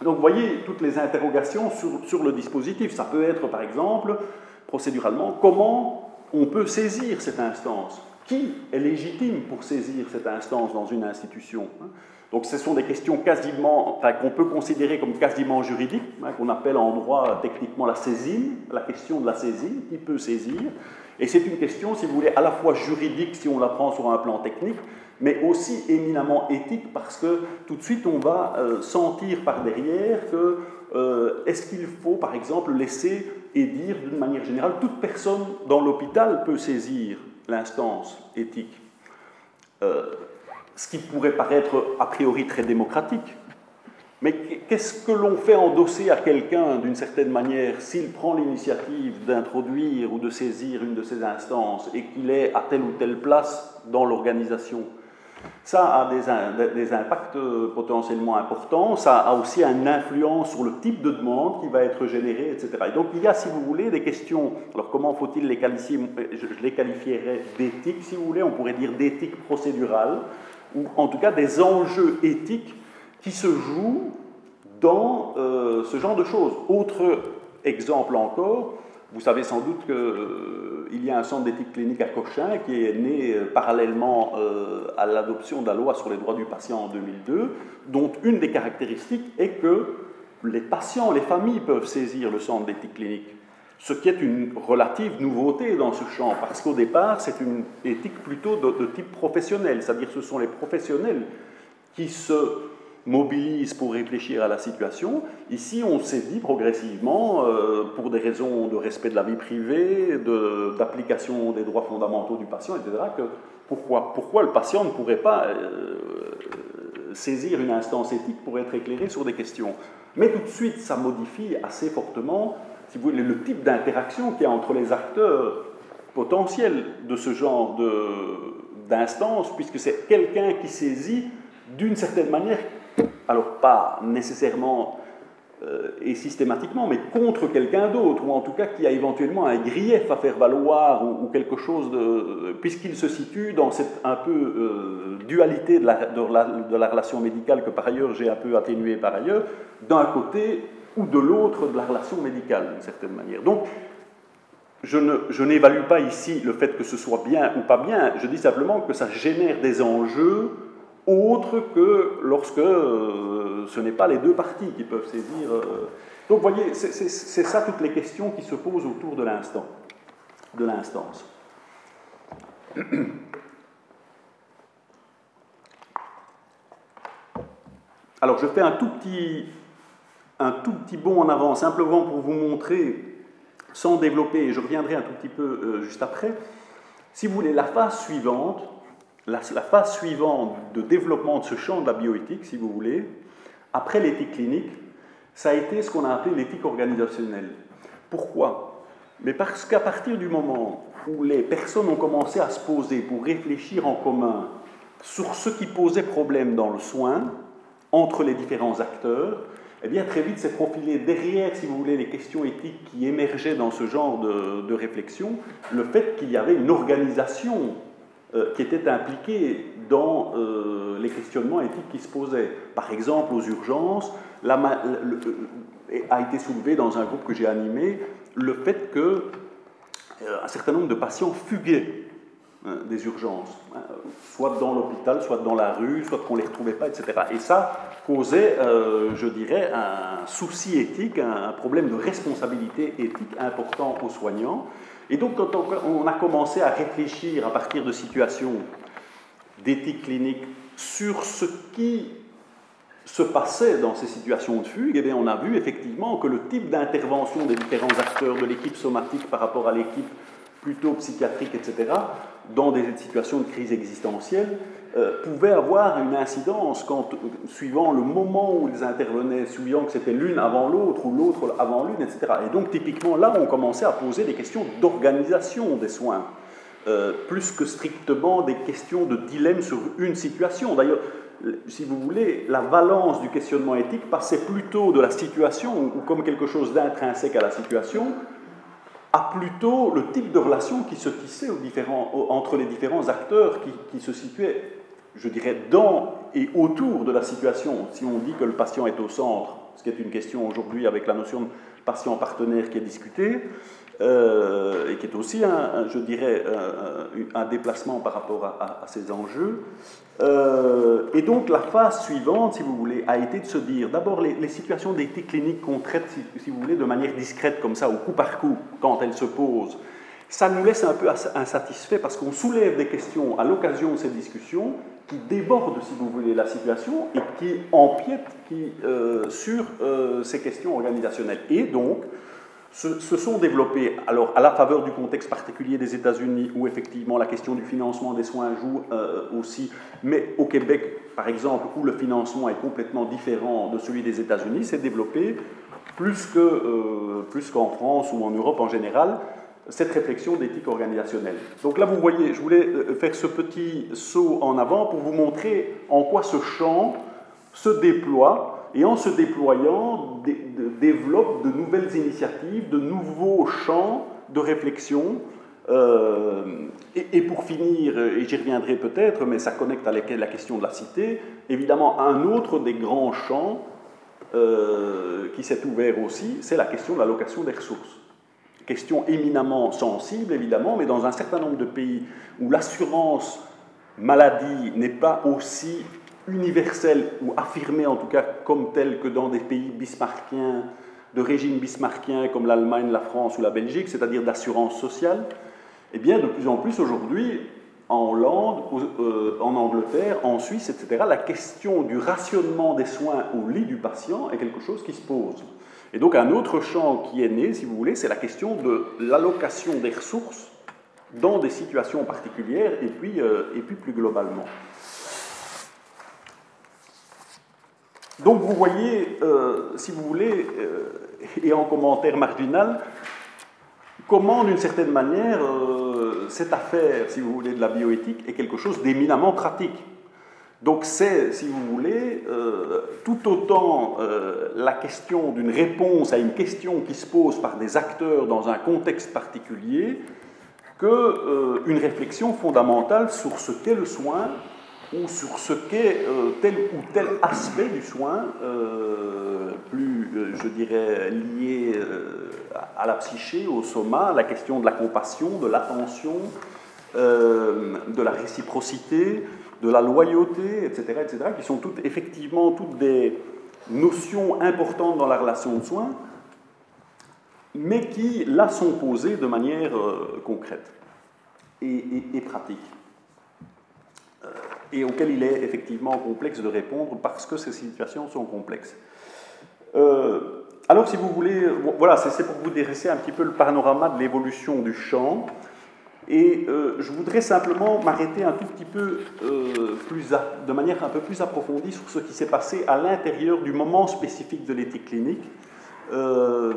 Donc vous voyez toutes les interrogations sur, sur, le dispositif. Ça peut être par exemple procéduralement, comment on peut saisir cette instance? Qui est légitime pour saisir cette instance dans une institution hein? donc ce sont des questions quasiment, enfin, qu'on peut considérer comme quasiment juridiques, hein, qu'on appelle en droit techniquement la saisine, la question de la saisine, qui peut saisir. Et c'est une question, si vous voulez, à la fois juridique si on la prend sur un plan technique, mais aussi éminemment éthique parce que tout de suite on va euh, sentir par derrière que euh, est-ce qu'il faut par exemple laisser et dire d'une manière générale, toute personne dans l'hôpital peut saisir l'instance éthique. Euh, ce qui pourrait paraître a priori très démocratique. Mais qu'est-ce que l'on fait endosser à quelqu'un d'une certaine manière s'il prend l'initiative d'introduire ou de saisir une de ces instances et qu'il est à telle ou telle place dans l'organisation? Ça a des, impacts euh, potentiellement importants, ça a aussi une influence sur le type de demande qui va être générée, etc. Et donc il y a, si vous voulez, des questions, alors comment faut-il les qualifier? Je les qualifierais d'éthique, si vous voulez, on pourrait dire d'éthique procédurale, ou en tout cas des enjeux éthiques qui se jouent dans euh, ce genre de choses. Autre exemple encore, vous savez sans doute qu'il euh, y a un centre d'éthique clinique à Cochin qui est né euh, parallèlement euh, à l'adoption de la loi sur les droits du patient en 2002, dont une des caractéristiques est que les patients, les familles peuvent saisir le centre d'éthique clinique, ce qui est une relative nouveauté dans ce champ, parce qu'au départ, c'est une éthique plutôt de, type professionnel, c'est-à-dire ce sont les professionnels qui se mobilisent pour réfléchir à la situation. Ici, on s'est dit progressivement, euh, pour des raisons de respect de la vie privée, d'application des droits fondamentaux du patient, etc., que pourquoi, pourquoi le patient ne pourrait pas euh, saisir une instance éthique pour être éclairé sur des questions. Mais tout de suite, ça modifie assez fortement, si vous voulez, le type d'interaction qu'il y a entre les acteurs potentiels de ce genre d'instance, puisque c'est quelqu'un qui saisit d'une certaine manière, alors pas nécessairement euh, et systématiquement, mais contre quelqu'un d'autre, ou en tout cas qui a éventuellement un grief à faire valoir, ou, quelque chose de... puisqu'il se situe dans cette un peu euh, dualité de la, de, la, relation médicale que par ailleurs j'ai un peu atténuée par ailleurs, d'un côté ou de l'autre de la relation médicale, d'une certaine manière. Donc, je n'évalue pas ici le fait que ce soit bien ou pas bien, je dis simplement que ça génère des enjeux autre que lorsque euh, ce n'est pas les deux parties qui peuvent saisir. Euh. Donc, vous voyez, c'est ça toutes les questions qui se posent autour de l'instant, de l'instance. Alors, je fais un tout petit, un tout petit bond en avant, simplement pour vous montrer, sans développer, et je reviendrai un tout petit peu euh, juste après, si vous voulez, la phase suivante, la, phase suivante de développement de ce champ de la bioéthique, si vous voulez, après l'éthique clinique, ça a été ce qu'on a appelé l'éthique organisationnelle. Pourquoi? Mais parce qu'à partir du moment où les personnes ont commencé à se poser pour réfléchir en commun sur ce qui posait problème dans le soin, entre les différents acteurs, eh bien très vite s'est profilé derrière, si vous voulez, les questions éthiques qui émergeaient dans ce genre de, de réflexion, le fait qu'il y avait une organisation euh, qui étaient impliqués dans euh, les questionnements éthiques qui se posaient. Par exemple, aux urgences, euh, a été soulevé dans un groupe que j'ai animé le fait que un certain nombre de patients fuguaient hein, des urgences, hein, soit dans l'hôpital, soit dans la rue, soit qu'on ne les retrouvait pas, etc. Et ça causait, je dirais, un souci éthique, un problème de responsabilité éthique important aux soignants. Et donc, quand on a commencé à réfléchir à partir de situations d'éthique clinique sur ce qui se passait dans ces situations de fugue, eh on a vu effectivement que le type d'intervention des différents acteurs de l'équipe somatique par rapport à l'équipe plutôt psychiatrique, etc., dans des situations de crise existentielle, euh, pouvait avoir une incidence quand, suivant le moment où ils intervenaient, suivant que c'était l'une avant l'autre ou l'autre avant l'une, etc. Et donc typiquement là, on commençait à poser des questions d'organisation des soins, euh, plus que strictement des questions de dilemme sur une situation. D'ailleurs, si vous voulez, la valence du questionnement éthique passait plutôt de la situation, ou comme quelque chose d'intrinsèque à la situation, à plutôt le type de relation qui se tissait entre les différents acteurs qui, qui se situaient je dirais, dans et autour de la situation, si on dit que le patient est au centre, ce qui est une question aujourd'hui avec la notion de patient partenaire qui est discutée, euh, et qui est aussi, un, je dirais, un, déplacement par rapport à, ces enjeux. Euh, et donc la phase suivante, si vous voulez, a été de se dire, d'abord les, situations d'éthique clinique qu'on traite, si, si, vous voulez, de manière discrète comme ça, au coup par coup, quand elles se posent, ça nous laisse un peu insatisfaits parce qu'on soulève des questions à l'occasion de ces discussions qui déborde, si vous voulez, la situation et qui empiète euh, sur euh, ces questions organisationnelles. Et donc, se, sont développés, alors à la faveur du contexte particulier des États-Unis, où effectivement la question du financement des soins joue euh, aussi, mais au Québec, par exemple, où le financement est complètement différent de celui des États-Unis, s'est développé plus qu'en France ou en Europe en général, cette réflexion d'éthique organisationnelle. Donc là, vous voyez, je voulais euh, faire ce petit saut en avant pour vous montrer en quoi ce champ se déploie et en se déployant développe de nouvelles initiatives, de nouveaux champs de réflexion. Euh, et, pour finir, et j'y reviendrai peut-être, mais ça connecte à la question de la cité, évidemment, un autre des grands champs euh, qui s'est ouvert aussi, c'est la question de l'allocation des ressources. Question éminemment sensible, évidemment, mais dans un certain nombre de pays où l'assurance maladie n'est pas aussi universelle, ou affirmée en tout cas comme telle que dans des pays bismarckiens, de régime bismarckien comme l'Allemagne, la France ou la Belgique, c'est-à-dire d'assurance sociale, eh bien de plus en plus aujourd'hui, en Hollande, euh, en Angleterre, en Suisse, etc., la question du rationnement des soins au lit du patient est quelque chose qui se pose. Et donc un autre champ qui est né, si vous voulez, c'est la question de l'allocation des ressources dans des situations particulières et puis, euh, et puis plus globalement. Donc vous voyez, euh, si vous voulez, et en commentaire marginal, comment d'une certaine manière cette affaire, si vous voulez, de la bioéthique est quelque chose d'éminemment pratique. Donc c'est, si vous voulez, euh, tout autant euh, la question d'une réponse à une question qui se pose par des acteurs dans un contexte particulier que euh, une réflexion fondamentale sur ce qu'est le soin ou sur ce qu'est tel ou tel aspect du soin, plus, je dirais, lié à la psyché, au soma, la question de la compassion, de l'attention, de la réciprocité, de la loyauté, etc., etc., qui sont toutes effectivement toutes des notions importantes dans la relation de soins, mais qui là sont posées de manière euh, concrète et, pratique, euh, et auxquelles il est effectivement complexe de répondre parce que ces situations sont complexes. Euh, alors, si vous voulez, voilà, c'est pour vous dresser un petit peu le panorama de l'évolution du champ. Et euh, je voudrais simplement m'arrêter un tout petit peu euh, plus de manière un peu plus approfondie sur ce qui s'est passé à l'intérieur du moment spécifique de l'éthique clinique. Euh,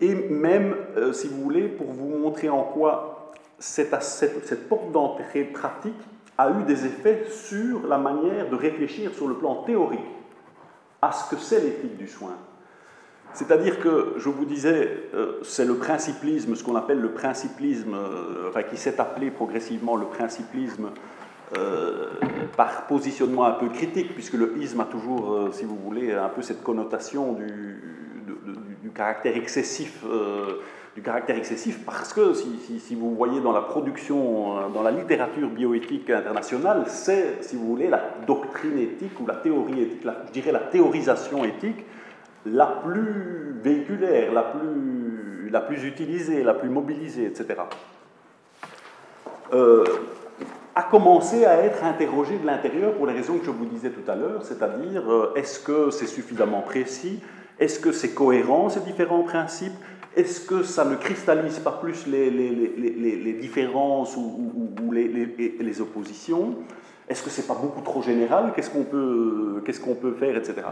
et même, si vous voulez, pour vous montrer en quoi cette, cette, cette porte d'entrée pratique a eu des effets sur la manière de réfléchir sur le plan théorique à ce que c'est l'éthique du soin. C'est-à-dire que, je vous disais, euh, c'est le principlisme, ce qu'on appelle le principlisme, euh, enfin, qui s'est appelé progressivement le principlisme euh, par positionnement un peu critique, puisque le isme a toujours, si vous voulez, un peu cette connotation du, caractère excessif. excessif parce que si, si, vous voyez dans la production, dans la littérature bioéthique internationale, c'est, si vous voulez, la doctrine éthique ou la théorie éthique, je dirais la théorisation éthique, la plus véhiculaire, la plus, utilisée, la plus mobilisée, etc., euh, a commencé à être interrogée de l'intérieur pour les raisons que je vous disais tout à l'heure, c'est-à-dire euh, est-ce que c'est suffisamment précis, est-ce que c'est cohérent ces différents principes, est-ce que ça ne cristallise pas plus les différences ou, ou les, oppositions? Est-ce que c'est pas beaucoup trop général? Qu'est-ce qu'on peut, qu'est-ce peut faire, etc.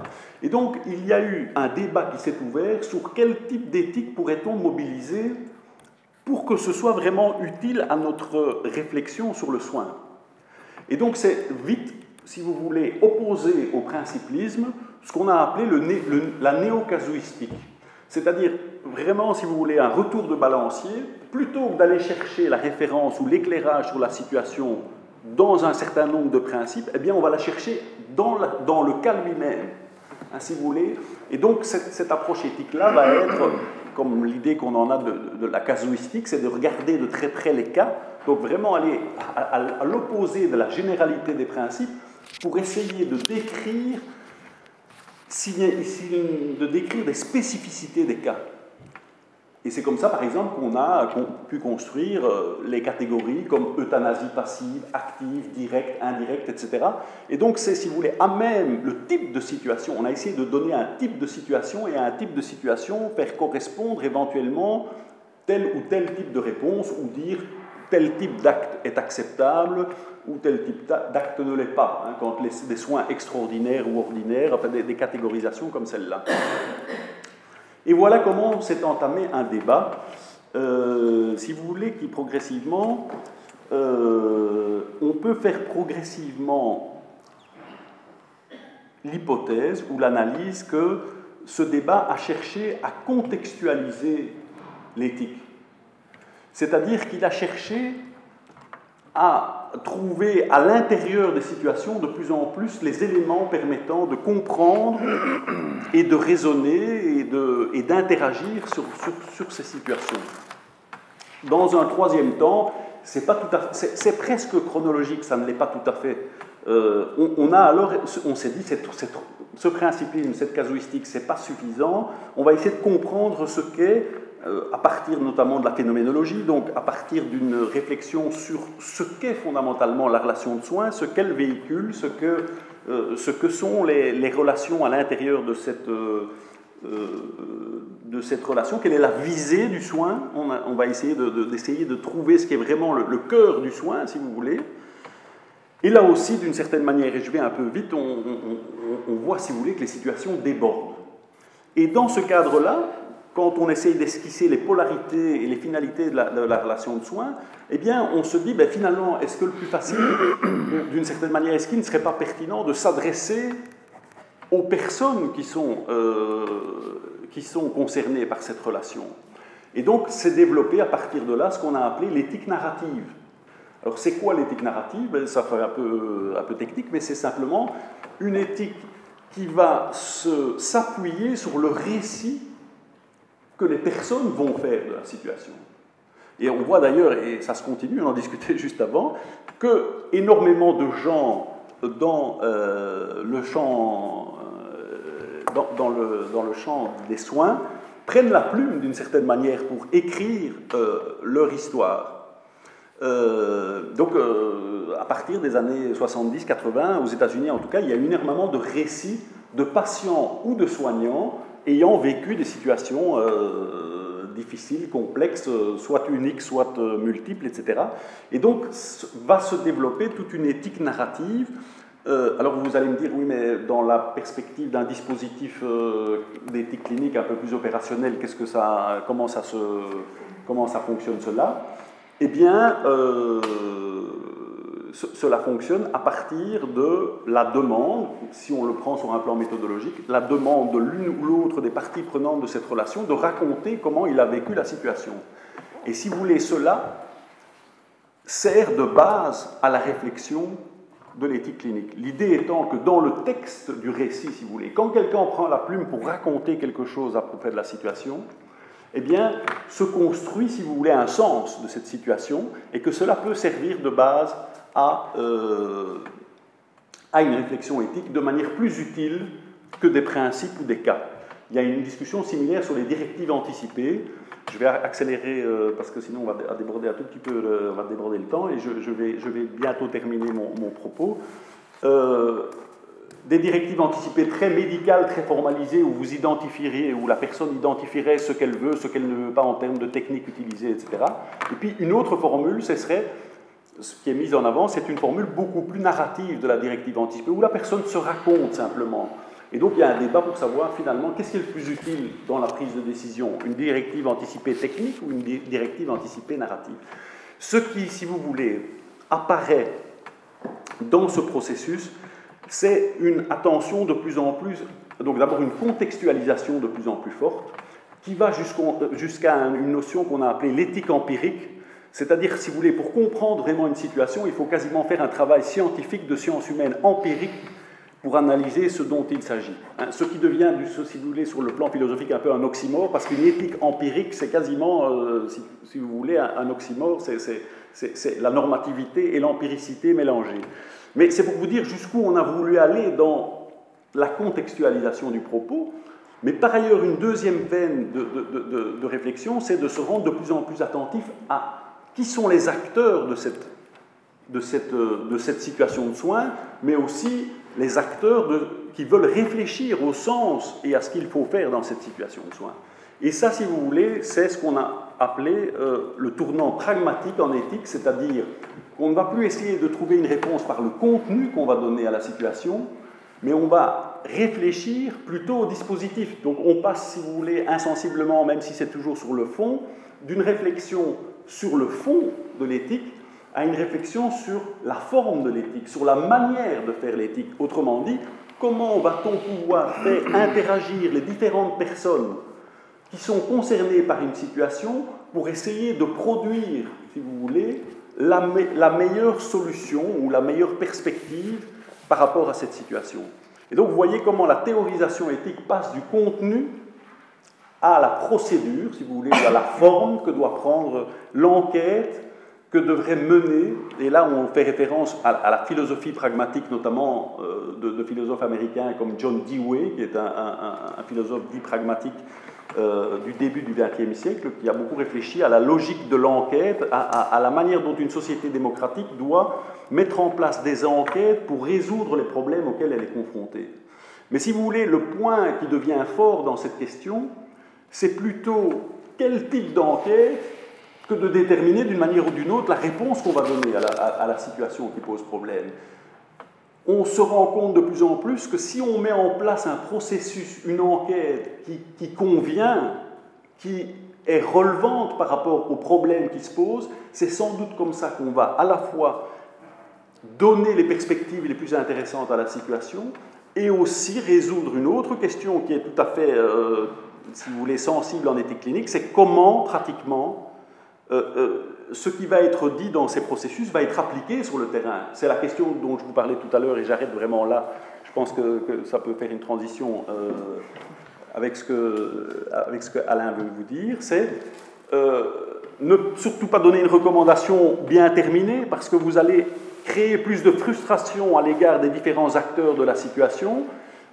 Et donc, il y a eu un débat qui s'est ouvert sur quel type d'éthique pourrait-on mobiliser pour que ce soit vraiment utile à notre réflexion sur le soin. Et donc, c'est vite, si vous voulez, opposé au principlisme, ce qu'on a appelé la néocasuistique. C'est-à-dire vraiment, si vous voulez, un retour de balancier, plutôt que d'aller chercher la référence ou l'éclairage sur la situation dans un certain nombre de principes, eh bien, on va la chercher dans, dans le cas lui-même, hein, vous voulez. Et donc, cette, approche éthique-là va être, comme l'idée qu'on en a de, la casuistique, c'est de regarder de très près les cas, donc vraiment aller à, l'opposé de la généralité des principes pour essayer de décrire, de décrire des spécificités des cas. Et c'est comme ça, par exemple, qu'on a pu construire euh, les catégories comme euthanasie passive, active, directe, indirecte, etc. Et donc, c'est, si vous voulez, à même le type de situation. On a essayé de donner un type de situation et à un type de situation faire correspondre éventuellement tel ou tel type de réponse ou dire tel type d'acte est acceptable ou tel type d'acte ne l'est pas, hein, quand les, des soins extraordinaires ou ordinaires, enfin des catégorisations comme celle-là. Et voilà comment s'est entamé un débat, euh, si vous voulez, qui progressivement, euh, on peut faire progressivement l'hypothèse ou l'analyse que ce débat a cherché à contextualiser l'éthique. C'est-à-dire qu'il a cherché à trouver à l'intérieur des situations de plus en plus les éléments permettant de comprendre et de raisonner et d'interagir sur, sur, sur, ces situations. Dans un troisième temps, c'est presque chronologique, ça ne l'est pas tout à fait. Euh, on, a alors, on s'est dit, ce principe, cette casuistique, c'est pas suffisant. On va essayer de comprendre ce qu'est, à partir notamment de la phénoménologie, donc à partir d'une réflexion sur ce qu'est fondamentalement la relation de soins, ce qu'elle véhicule, ce que, euh, ce que sont les, relations à l'intérieur de cette de cette relation, quelle est la visée du soin. On, va essayer d'essayer de, trouver ce qui est vraiment le, cœur du soin, si vous voulez. Et là aussi, d'une certaine manière, et je vais un peu vite, on, voit, si vous voulez, que les situations débordent. Et dans ce cadre-là, quand on essaye d'esquisser les polarités et les finalités de la, relation de soins, eh bien, on se dit, ben, finalement, est-ce que le plus facile, d'une certaine manière, est-ce qu'il ne serait pas pertinent de s'adresser aux personnes qui sont, euh, qui sont concernées par cette relation? Et donc, c'est développé à partir de là ce qu'on a appelé l'éthique narrative. Alors c'est quoi l'éthique narrative? Ben, Ça fait un peu, un peu technique, mais c'est simplement une éthique qui va s'appuyer sur le récit que les personnes vont faire de la situation. Et on voit d'ailleurs, et ça se continue, on en discutait juste avant, que énormément de gens dans euh, le champ euh, dans, le, dans, le, champ des soins prennent la plume d'une certaine manière pour écrire euh, leur histoire. Donc, à partir des années 70-80, aux États-Unis en tout cas, il y a énormément de récits de patients ou de soignants ayant vécu des situations euh, difficiles, complexes, soit uniques, soit multiples, etc. Et donc, va se développer toute une éthique narrative. alors, vous allez me dire, oui, mais dans la perspective d'un dispositif d'éthique clinique un peu plus opérationnel, qu'est-ce que ça, comment ça se, comment ça fonctionne cela? Eh bien, euh, cela fonctionne à partir de la demande, si on le prend sur un plan méthodologique, la demande de l'une ou l'autre des parties prenantes de cette relation de raconter comment il a vécu la situation. Et si vous voulez, cela sert de base à la réflexion de l'éthique clinique. L'idée étant que dans le texte du récit, si vous voulez, quand quelqu'un prend la plume pour raconter quelque chose à propos de la situation, eh bien, se construit, si vous voulez, un sens de cette situation et que cela peut servir de base à, euh, à une réflexion éthique de manière plus utile que des principes ou des cas. Il y a une discussion similaire sur les directives anticipées. Je vais accélérer euh, parce que sinon on va déborder un tout petit peu, le, on va déborder le temps et je, vais, bientôt terminer mon, propos. Euh, des directives anticipées très médicales, très formalisées, où vous identifieriez, où la personne identifierait ce qu'elle veut, ce qu'elle ne veut pas en termes de technique utilisée, etc. Et puis une autre formule, ce serait, ce qui est mis en avant, c'est une formule beaucoup plus narrative de la directive anticipée, où la personne se raconte simplement. Et donc il y a un débat pour savoir finalement qu'est-ce qui est le plus utile dans la prise de décision, une directive anticipée technique ou une directive anticipée narrative? Ce qui, si vous voulez, apparaît dans ce processus, c'est une attention de plus en plus, donc d'abord une contextualisation de plus en plus forte, qui va jusqu'à une notion qu'on a appelée l'éthique empirique, c'est-à-dire, si vous voulez, pour comprendre vraiment une situation, il faut quasiment faire un travail scientifique de sciences humaines empirique pour analyser ce dont il s'agit. Hein, ce qui devient, si vous voulez, sur le plan philosophique, un peu un oxymore, parce qu'une éthique empirique, c'est quasiment, euh, si, vous voulez, un, un oxymore, c'est la normativité et l'empiricité mélangées. Mais c'est pour vous dire jusqu'où on a voulu aller dans la contextualisation du propos. Mais par ailleurs, une deuxième veine de, réflexion, c'est de se rendre de plus en plus attentif à qui sont les acteurs de cette, de cette, de cette situation de soins, mais aussi les acteurs qui veulent réfléchir au sens et à ce qu'il faut faire dans cette situation de soins. Et ça, si vous voulez, c'est ce qu'on a appelé euh, le tournant pragmatique en éthique, c'est-à-dire on ne va plus essayer de trouver une réponse par le contenu qu'on va donner à la situation, mais on va réfléchir plutôt au dispositif. Donc on passe, si vous voulez, insensiblement, même si c'est toujours sur le fond, d'une réflexion sur le fond de l'éthique à une réflexion sur la forme de l'éthique, sur la manière de faire l'éthique. Autrement dit, comment va-t-on pouvoir faire interagir les différentes personnes qui sont concernées par une situation pour essayer de produire, si vous voulez, la, meilleure solution ou la meilleure perspective par rapport à cette situation. Et donc vous voyez comment la théorisation éthique passe du contenu à la procédure, si vous voulez, à la forme que doit prendre l'enquête que devrait mener, et là on fait référence à, la philosophie pragmatique, notamment euh, de, philosophes américains comme John Dewey, qui est un, philosophe dit pragmatique euh, du début du XXe siècle, qui a beaucoup réfléchi à la logique de l'enquête, à, la manière dont une société démocratique doit mettre en place des enquêtes pour résoudre les problèmes auxquels elle est confrontée. Mais si vous voulez, le point qui devient fort dans cette question, c'est plutôt quel type d'enquête que de déterminer d'une manière ou d'une autre la réponse qu'on va donner à la, situation qui pose problème. On se rend compte de plus en plus que si on met en place un processus, une enquête qui, convient, qui est relevante par rapport aux problèmes qui se posent, c'est sans doute comme ça qu'on va à la fois donner les perspectives les plus intéressantes à la situation et aussi résoudre une autre question qui est tout à fait, euh, si vous voulez, sensible en éthique clinique, c'est comment pratiquement euh, euh, ce qui va être dit dans ces processus va être appliqué sur le terrain. C'est la question dont je vous parlais tout à l'heure et j'arrête vraiment là. Je pense que, ça peut faire une transition euh, avec, ce que, avec ce que Alain veut vous dire. C'est ne surtout pas donner une recommandation bien terminée parce que vous allez créer plus de frustration à l'égard des différents acteurs de la situation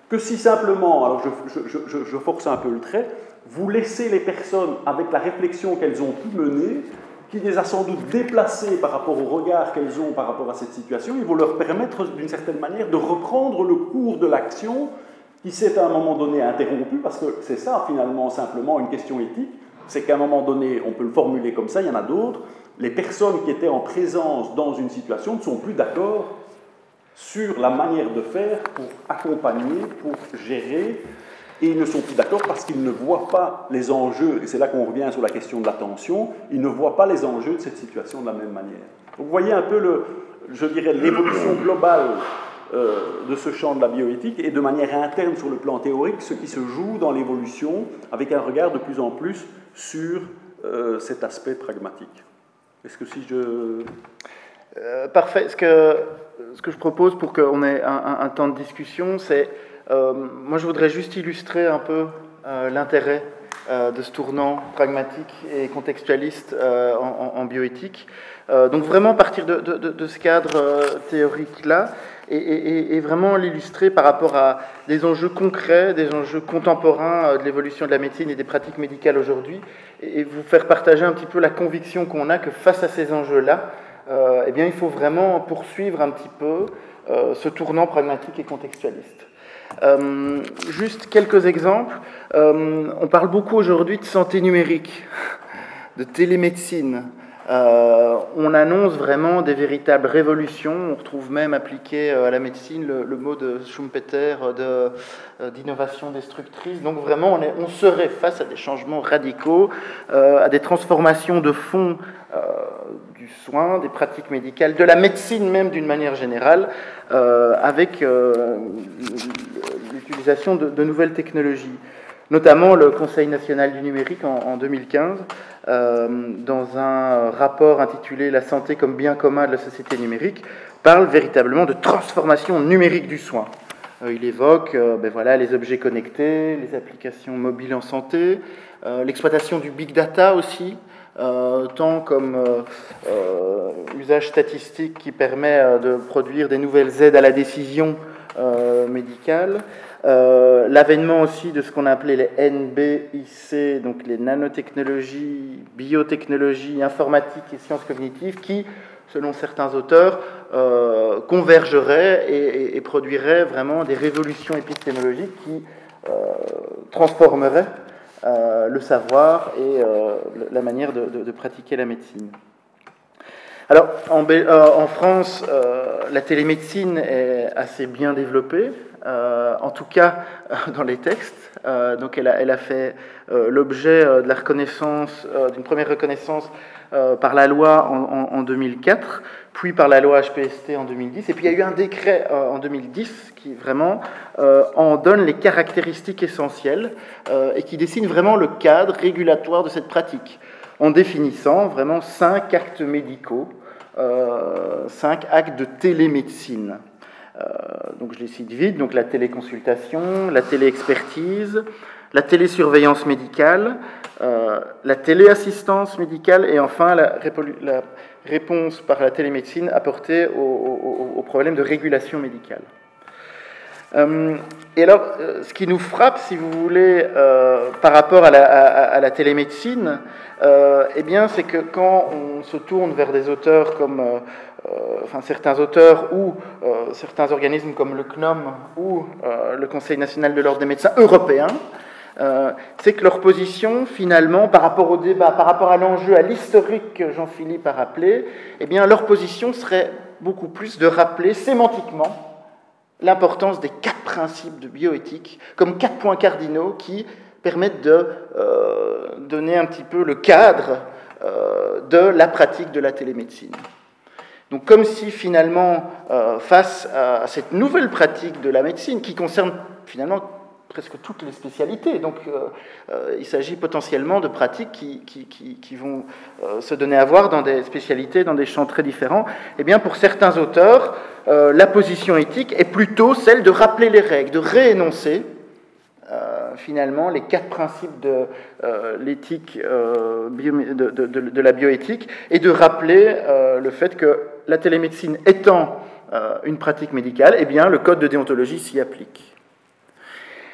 que si simplement, alors je, force un peu le trait, vous laissez les personnes avec la réflexion qu'elles ont pu mener, qui les a sans doute déplacées par rapport au regard qu'elles ont par rapport à cette situation, ils vont leur permettre d'une certaine manière de reprendre le cours de l'action qui s'est à un moment donné interrompu, parce que c'est ça finalement simplement une question éthique, c'est qu'à un moment donné, on peut le formuler comme ça, il y en a d'autres, les personnes qui étaient en présence dans une situation ne sont plus d'accord sur la manière de faire pour accompagner, pour gérer et ils ne sont plus d'accord parce qu'ils ne voient pas les enjeux, et c'est là qu'on revient sur la question de l'attention, ils ne voient pas les enjeux de cette situation de la même manière. vous voyez un peu, le, je dirais, l'évolution globale euh, de ce champ de la bioéthique et de manière interne sur le plan théorique, ce qui se joue dans l'évolution avec un regard de plus en plus sur euh, cet aspect pragmatique. Est-ce que si je... Euh, parfait. Ce que, ce que je propose pour qu'on ait un, temps de discussion, c'est euh, moi, je voudrais juste illustrer un peu euh, l'intérêt euh, de ce tournant pragmatique et contextualiste en, bioéthique. donc vraiment partir de, ce cadre théorique-là et, vraiment l'illustrer par rapport à des enjeux concrets, des enjeux contemporains de l'évolution de la médecine et des pratiques médicales aujourd'hui, et, vous faire partager un petit peu la conviction qu'on a que face à ces enjeux-là, eh bien, il faut vraiment poursuivre un petit peu ce tournant pragmatique et contextualiste. Euh, juste quelques exemples. Euh, on parle beaucoup aujourd'hui de santé numérique, de télémédecine. Euh, on annonce vraiment des véritables révolutions. On retrouve même appliqué à la médecine le, mot de Schumpeter d'innovation destructrice. Donc vraiment, on, serait face à des changements radicaux, à des transformations de fond du soin, des pratiques médicales, de la médecine même d'une manière générale, avec l'utilisation de, nouvelles technologies, notamment le Conseil national du numérique en, 2015, euh, dans un rapport intitulé La santé comme bien commun de la société numérique, parle véritablement de transformation numérique du soin. Euh, il évoque euh, ben voilà, les objets connectés, les applications mobiles en santé, l'exploitation du big data aussi, tant comme usage statistique qui permet de produire des nouvelles aides à la décision médicale, euh, l'avènement aussi de ce qu'on a appelé les NBIC, donc les nanotechnologies, biotechnologies, informatiques et sciences cognitives, qui, selon certains auteurs, euh, convergeraient et, produiraient vraiment des révolutions épistémologiques qui euh, transformeraient le savoir et la manière de, pratiquer la médecine. Alors, en, en France, la télémédecine est assez bien développée. Euh, en tout cas euh, dans les textes. Euh, donc elle a, fait l'objet d'une première reconnaissance par la loi en, 2004, puis par la loi HPST en 2010, et puis il y a eu un décret en 2010 qui vraiment en donne les caractéristiques essentielles et qui dessine vraiment le cadre régulatoire de cette pratique, en définissant vraiment cinq actes médicaux, cinq actes de télémédecine. Donc je les cite vite, donc la téléconsultation, la téléexpertise, la télésurveillance médicale, la téléassistance médicale et enfin la, réponse par la télémédecine apportée aux problèmes de régulation médicale. Euh, et alors, euh, ce qui nous frappe, si vous voulez, euh, par rapport à la, télémédecine, eh bien, c'est que quand on se tourne vers des auteurs comme, enfin, certains auteurs ou certains organismes comme le CNOM ou le Conseil national de l'ordre des médecins européens, c'est que leur position, finalement, par rapport au débat, par rapport à l'enjeu, à l'historique que Jean-Philippe a rappelé, eh bien, leur position serait beaucoup plus de rappeler sémantiquement l'importance des quatre principes de bioéthique comme quatre points cardinaux qui permettent de euh, donner un petit peu le cadre euh, de la pratique de la télémédecine. Donc comme si finalement, euh, face à cette nouvelle pratique de la médecine qui concerne finalement presque toutes les spécialités. Donc euh, euh, il s'agit potentiellement de pratiques qui, vont se donner à voir dans des spécialités, dans des champs très différents. Eh bien, pour certains auteurs, la position éthique est plutôt celle de rappeler les règles, de réénoncer finalement les quatre principes de l'éthique, de, de, de, la bioéthique, et de rappeler le fait que la télémédecine étant une pratique médicale, eh bien, le code de déontologie s'y applique.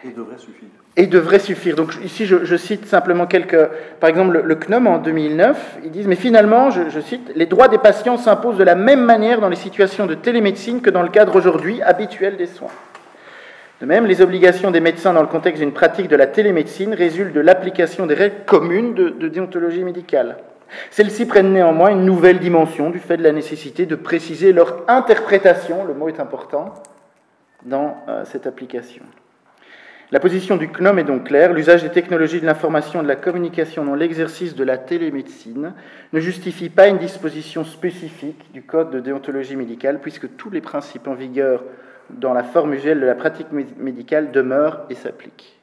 Et devrait suffire. Et devrait suffire. Donc ici, je, cite simplement quelques... Par exemple, le, CNOM en 2009, ils disent, mais finalement, je, cite, les droits des patients s'imposent de la même manière dans les situations de télémédecine que dans le cadre aujourd'hui habituel des soins. De même, les obligations des médecins dans le contexte d'une pratique de la télémédecine résultent de l'application des règles communes de, déontologie médicale. Celles-ci prennent néanmoins une nouvelle dimension du fait de la nécessité de préciser leur interprétation, le mot est important, dans euh, cette application. La position du CNOM est donc claire. L'usage des technologies de l'information et de la communication dans l'exercice de la télémédecine ne justifie pas une disposition spécifique du Code de déontologie médicale, puisque tous les principes en vigueur dans la forme usuelle de la pratique médicale demeurent et s'appliquent.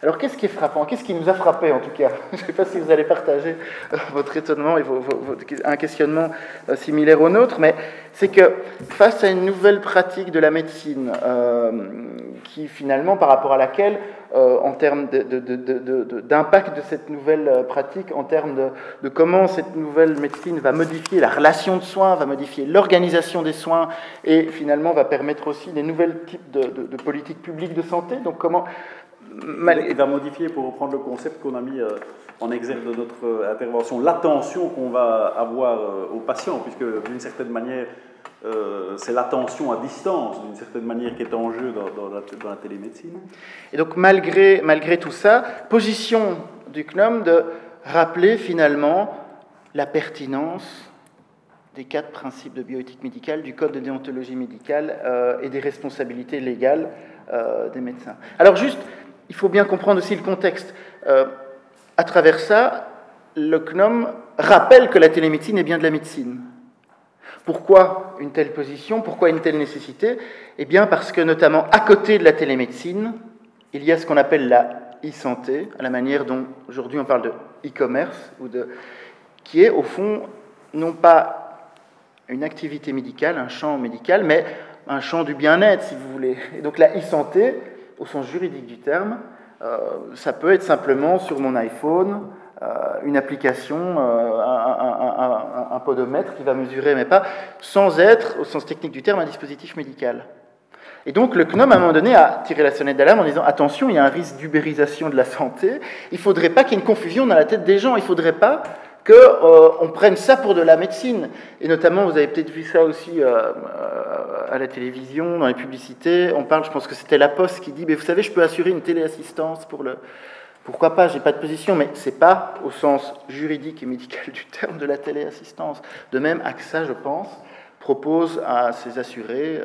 Alors qu'est-ce qui est frappant? Qu'est-ce qui nous a frappé en tout cas? Je ne sais pas si vous allez partager euh, votre étonnement et un questionnement euh, similaire au nôtre, mais c'est que face à une nouvelle pratique de la médecine, euh, qui finalement, par rapport à laquelle, en termes d'impact de, cette nouvelle pratique, en termes de, comment cette nouvelle médecine va modifier la relation de soins, va modifier l'organisation des soins et finalement va permettre aussi des nouvelles types de, politiques publiques de santé. Donc comment il va modifier, pour reprendre le concept qu'on a mis euh, en exergue de notre euh, intervention, l'attention qu'on va avoir euh, aux patients, puisque d'une certaine manière, c'est l'attention à distance, d'une certaine manière, qui est en jeu dans, la, télémédecine. Et donc, malgré, malgré tout ça, position du CNOM de rappeler finalement la pertinence des quatre principes de bioéthique médicale, du code de déontologie médicale et des responsabilités légales des médecins. Alors juste, il faut bien comprendre aussi le contexte. Euh, à travers ça, le CNOM rappelle que la télémédecine est bien de la médecine. Pourquoi une telle position Pourquoi une telle nécessité Eh bien parce que notamment à côté de la télémédecine, il y a ce qu'on appelle la e-santé, à la manière dont aujourd'hui on parle de e-commerce, ou de, qui est au fond non pas une activité médicale, un champ médical, mais un champ du bien-être, si vous voulez. Et donc la e-santé, au sens juridique du terme, ça peut être simplement sur mon iPhone, euh, une application, euh, un, podomètre qui va mesurer mes pas, sans être, au sens technique du terme, un dispositif médical. Et donc le CNOM, à un moment donné, a tiré la sonnette d'alarme en disant attention, il y a un risque d'ubérisation de la santé, il ne faudrait pas qu'il y ait une confusion dans la tête des gens, il ne faudrait pas qu'on euh, prenne ça pour de la médecine. Et notamment, vous avez peut-être vu ça aussi euh, euh, à la télévision, dans les publicités. On parle, je pense que c'était La Poste qui dit, mais vous savez, je peux assurer une téléassistance pour le... Pourquoi pas, j'ai pas de position, mais c'est pas au sens juridique et médical du terme de la téléassistance. De même, AXA, je pense, propose à ses assurés,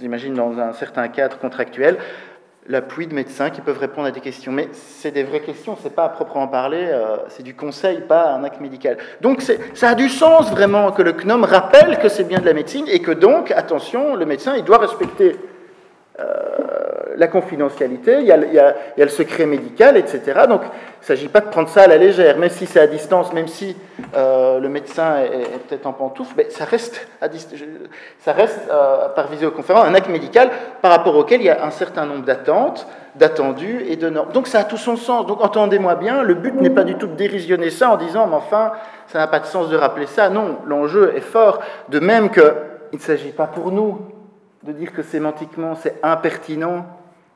j'imagine dans un certain cadre contractuel, l'appui de médecins qui peuvent répondre à des questions. Mais c'est des vraies questions, c'est pas à proprement parler, euh, c'est du conseil, pas un acte médical. Donc ça a du sens vraiment que le CNOM rappelle que c'est bien de la médecine et que donc, attention, le médecin, il doit respecter euh, la confidentialité, il y, a, il, il le secret médical, etc. Donc il ne s'agit pas de prendre ça à la légère, même si c'est à distance, même si euh, le médecin est, peut-être en pantoufle, mais ça reste, euh, par visioconférence un acte médical par rapport auquel il y a un certain nombre d'attentes, d'attendus et de normes. Donc ça a tout son sens. Donc entendez-moi bien, le but n'est pas du tout de dérisionner ça en disant, mais enfin, ça n'a pas de sens de rappeler ça. Non, l'enjeu est fort, de même qu'il ne s'agit pas pour nous de dire que sémantiquement c'est impertinent,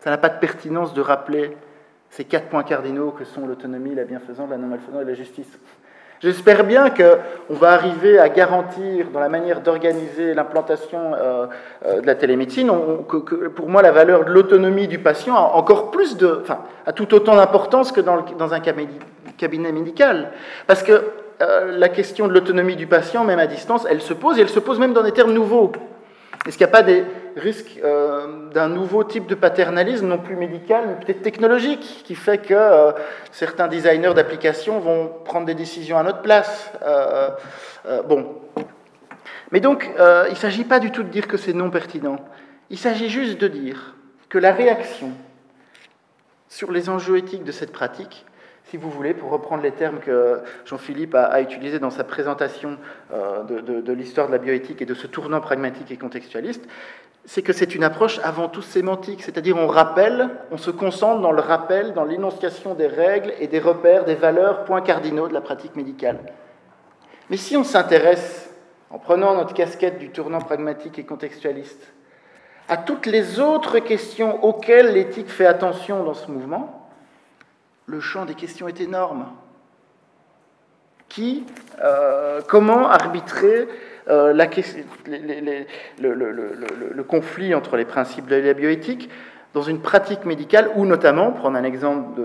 ça n'a pas de pertinence de rappeler ces quatre points cardinaux que sont l'autonomie, la bienfaisance, la non-malfaisance et la justice. J'espère bien qu'on va arriver à garantir dans la manière d'organiser l'implantation euh, euh, de la télémédecine, que, pour moi la valeur de l'autonomie du patient a encore plus de, enfin, a tout autant d'importance que dans, un cabinet médical. Parce que euh, la question de l'autonomie du patient, même à distance, elle se pose, et elle se pose même dans des termes nouveaux. Est-ce qu'il n'y a pas des risques euh, d'un nouveau type de paternalisme, non plus médical, mais peut-être technologique, qui fait que euh, certains designers d'applications vont prendre des décisions à notre place euh, Bon. Mais donc, il ne s'agit pas du tout de dire que c'est non pertinent. Il s'agit juste de dire que la réaction sur les enjeux éthiques de cette pratique si vous voulez, pour reprendre les termes que Jean-Philippe a, a, utilisés dans sa présentation de l'histoire de la bioéthique et de ce tournant pragmatique et contextualiste, c'est que c'est une approche avant tout sémantique, c'est-à-dire on rappelle, on se concentre dans le rappel, dans l'énonciation des règles et des repères, des valeurs, points cardinaux de la pratique médicale. Mais si on s'intéresse, en prenant notre casquette du tournant pragmatique et contextualiste, à toutes les autres questions auxquelles l'éthique fait attention dans ce mouvement, le champ des questions est énorme. Qui, euh, comment arbitrer euh, la, le, le, conflit entre les principes de la bioéthique dans une pratique médicale, ou notamment, prendre un exemple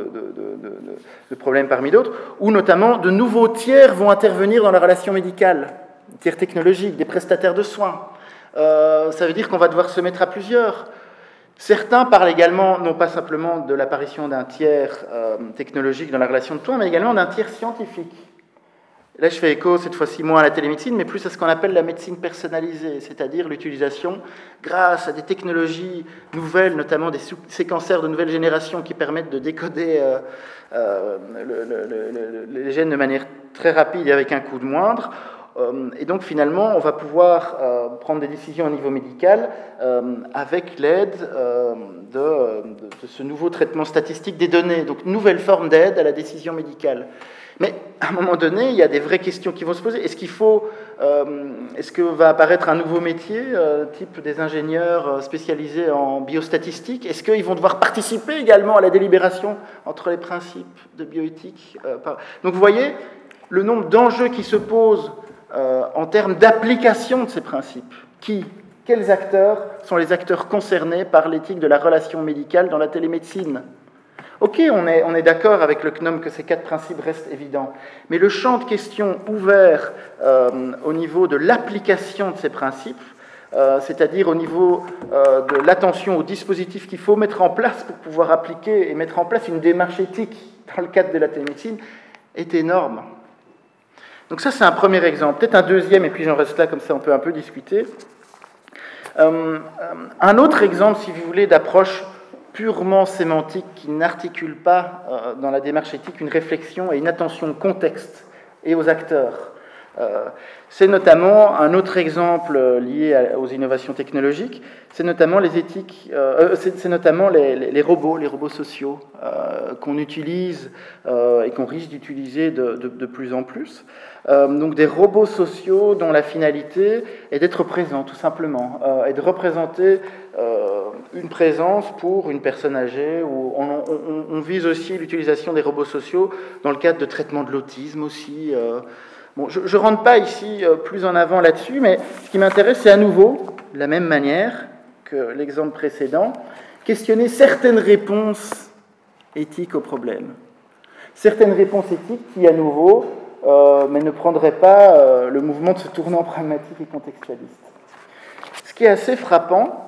de problème parmi d'autres, où notamment de nouveaux tiers vont intervenir dans la relation médicale, tiers technologiques, des prestataires de soins. Euh, ça veut dire qu'on va devoir se mettre à plusieurs. Certains parlent également, non pas simplement de l'apparition d'un tiers euh, technologique dans la relation de soins, mais également d'un tiers scientifique. Là, je fais écho cette fois-ci moins à la télémédecine, mais plus à ce qu'on appelle la médecine personnalisée, c'est-à-dire l'utilisation, grâce à des technologies nouvelles, notamment des séquenceurs de nouvelle génération qui permettent de décoder euh, euh, le, le, le, les gènes de manière très rapide et avec un coût de moindre, euh, et donc finalement, on va pouvoir prendre des décisions au niveau médical avec l'aide de, de, ce nouveau traitement statistique des données, donc nouvelle forme d'aide à la décision médicale. Mais à un moment donné, il y a des vraies questions qui vont se poser. Est-ce qu'il faut, est-ce que va apparaître un nouveau métier, type des ingénieurs spécialisés en biostatistique? Est-ce qu'ils vont devoir participer également à la délibération entre les principes de bioéthique Donc vous voyez le nombre d'enjeux qui se posent euh, en termes d'application de ces principes. Qui, quels acteurs sont les acteurs concernés par l'éthique de la relation médicale dans la télémédecine? Ok, on est, on est d'accord avec le CNOM que ces quatre principes restent évidents, mais le champ de questions ouvert euh, au niveau de l'application de ces principes, euh, c'est-à-dire au niveau euh, de l'attention aux dispositifs qu'il faut mettre en place pour pouvoir appliquer et mettre en place une démarche éthique dans le cadre de la télémédecine, est énorme. Donc ça, c'est un premier exemple. Peut-être un deuxième, et puis j'en reste là, comme ça on peut un peu discuter. Un autre exemple, si vous voulez, d'approche purement sémantique qui n'articule pas euh, dans la démarche éthique une réflexion et une attention au contexte et aux acteurs. Euh, c'est notamment un autre exemple lié à, aux innovations technologiques, c'est notamment les éthiques, euh, c'est notamment les, robots, les robots sociaux euh, qu'on utilise et qu'on risque d'utiliser de, de, de, plus en plus. donc des robots sociaux dont la finalité est d'être présent tout simplement et de représenter une présence pour une personne âgée. On, vise aussi l'utilisation des robots sociaux dans le cadre de traitement de l'autisme aussi. Bon, je ne rentre pas ici euh, plus en avant là-dessus, mais ce qui m'intéresse, c'est à nouveau, de la même manière que l'exemple précédent, questionner certaines réponses éthiques au problème. Certaines réponses éthiques qui, à nouveau, euh, mais ne prendraient pas euh, le mouvement de ce tournant pragmatique et contextualiste. Ce qui est assez frappant,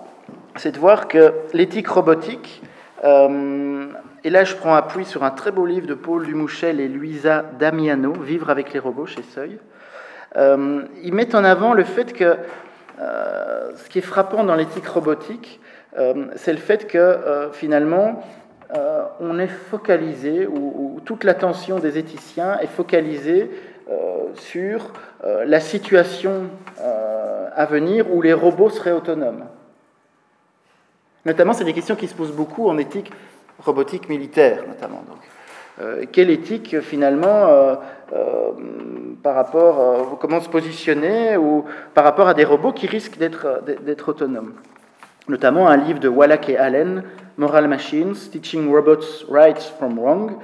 c'est de voir que l'éthique robotique euh, et là, je prends appui sur un très beau livre de Paul Dumouchel et Luisa Damiano, Vivre avec les robots chez Seuil. Euh, ils mettent en avant le fait que euh, ce qui est frappant dans l'éthique robotique, c'est le fait que finalement, on est focalisé, ou, toute l'attention des éthiciens est focalisée sur la situation à venir où les robots seraient autonomes. Notamment, c'est des questions qui se posent beaucoup en éthique robotique militaire, notamment. Euh, quelle éthique finalement euh, euh, par rapport comment se positionner ou par rapport à des robots qui risquent d'être autonomes? Notamment un livre de Wallach et Allen, Moral Machines, Teaching Robots Right from Wrong,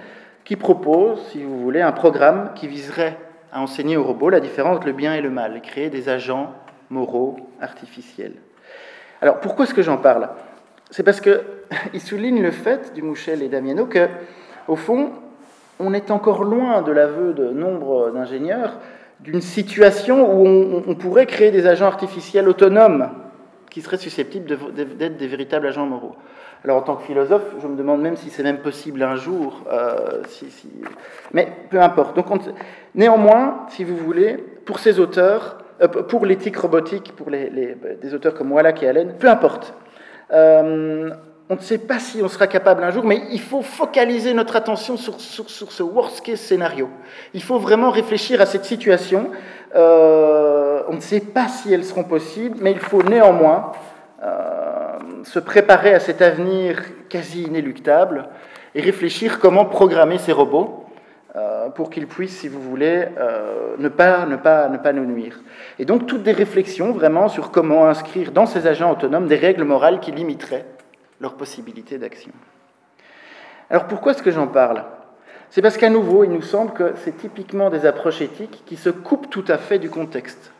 qui propose, si vous voulez, un programme qui viserait à enseigner aux robots la différence entre le bien et le mal, créer des agents moraux artificiels. Alors pourquoi est-ce que j'en parle? C'est parce qu'il souligne le fait, du Mouchel et Damiano, que, au fond, on est encore loin de l'aveu de nombre d'ingénieurs d'une situation où on, pourrait créer des agents artificiels autonomes qui seraient susceptibles d'être des véritables agents moraux. Alors en tant que philosophe, je me demande même si c'est même possible un jour. Euh, mais peu importe. Néanmoins, si vous voulez, pour ces auteurs, euh, pour l'éthique robotique, pour des auteurs comme Wallach et Allen, peu importe. Euh, on ne sait pas si on sera capable un jour, mais il faut focaliser notre attention sur, ce worst-case scénario. Il faut vraiment réfléchir à cette situation. Euh, on ne sait pas si elles seront possibles, mais il faut néanmoins euh, se préparer à cet avenir quasi inéluctable et réfléchir comment programmer ces robots pour qu'ils puissent, si vous voulez, ne, pas, ne, pas, ne pas nous nuire. Et donc toutes des réflexions vraiment sur comment inscrire dans ces agents autonomes des règles morales qui limiteraient leurs possibilités d'action. Alors pourquoi est-ce que j'en parle? C'est parce qu'à nouveau, il nous semble que c'est typiquement des approches éthiques qui se coupent tout à fait du contexte.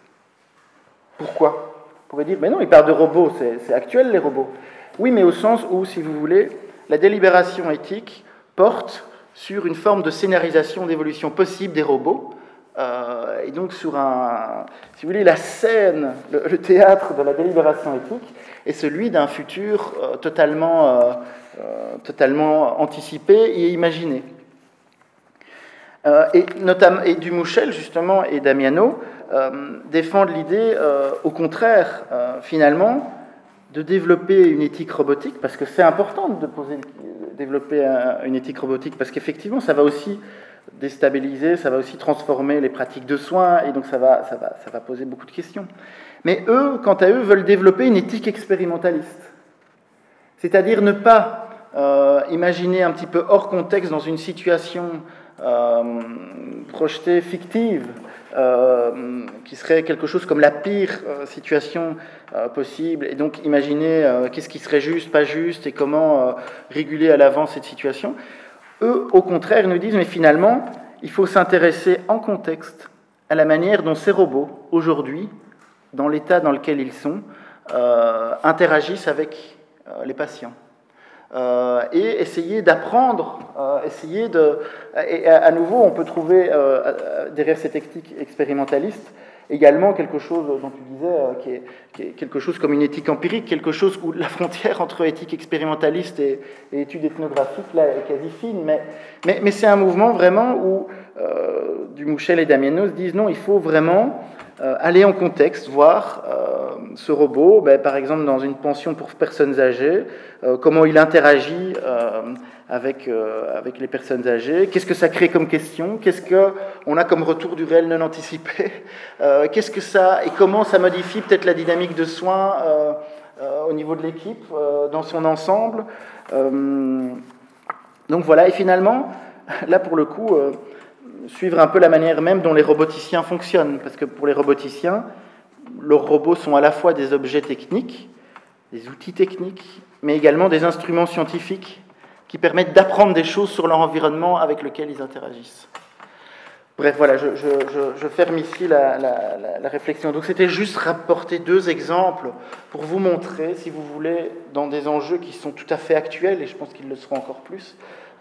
Pourquoi? On pourrait dire, mais non, il parle de robots, c'est actuel les robots. Oui, mais au sens où, si vous voulez, la délibération éthique porte sur une forme de scénarisation d'évolution possible des robots, euh, et donc sur un, si vous voulez, la scène, le, théâtre de la délibération éthique est celui d'un futur euh, totalement, euh, totalement anticipé et imaginé. et, notamment, et Dumouchel, justement, et Damiano défendent l'idée, au contraire, finalement, de développer une éthique robotique, parce que c'est important de poser, développer une éthique robotique, parce qu'effectivement, ça va aussi déstabiliser, ça va aussi transformer les pratiques de soins, et donc ça va, ça va, ça va poser beaucoup de questions. Mais eux, quant à eux, veulent développer une éthique expérimentaliste. C'est-à-dire ne pas euh, imaginer un petit peu hors contexte dans une situation euh, projetée fictive, euh, qui serait quelque chose comme la pire situation possible, et donc imaginer qu'est-ce qui serait juste, pas juste, et comment réguler à l'avance cette situation. Eux, au contraire, nous disent, mais finalement, il faut s'intéresser en contexte à la manière dont ces robots, aujourd'hui, dans l'état dans lequel ils sont, euh, interagissent avec euh, les patients. Euh, et essayer d'apprendre, essayer de... Et à, nouveau, on peut trouver derrière cette éthique expérimentaliste également quelque chose dont tu disais, euh, qui est, quelque chose comme une éthique empirique, quelque chose où la frontière entre éthique expérimentaliste et, étude ethnographique là, est quasi fine, mais, mais, c'est un mouvement vraiment où euh, Dumouchel et Damianos disent non, il faut vraiment euh, aller en contexte, voir euh, ce robot, ben, par exemple dans une pension pour personnes âgées, comment il interagit avec, avec les personnes âgées, qu'est-ce que ça crée comme question, qu'est-ce qu'on a comme retour du réel non anticipé, qu'est-ce que ça, et comment ça modifie peut-être la dynamique de soins au niveau de l'équipe, dans son ensemble? donc voilà, et finalement, là pour le coup, suivre un peu la manière même dont les roboticiens fonctionnent, parce que pour les roboticiens, leurs robots sont à la fois des objets techniques, des outils techniques, mais également des instruments scientifiques qui permettent d'apprendre des choses sur leur environnement avec lequel ils interagissent. Bref, voilà, je, ferme ici la, réflexion. Donc c'était juste rapporter deux exemples pour vous montrer, si vous voulez, dans des enjeux qui sont tout à fait actuels, et je pense qu'ils le seront encore plus,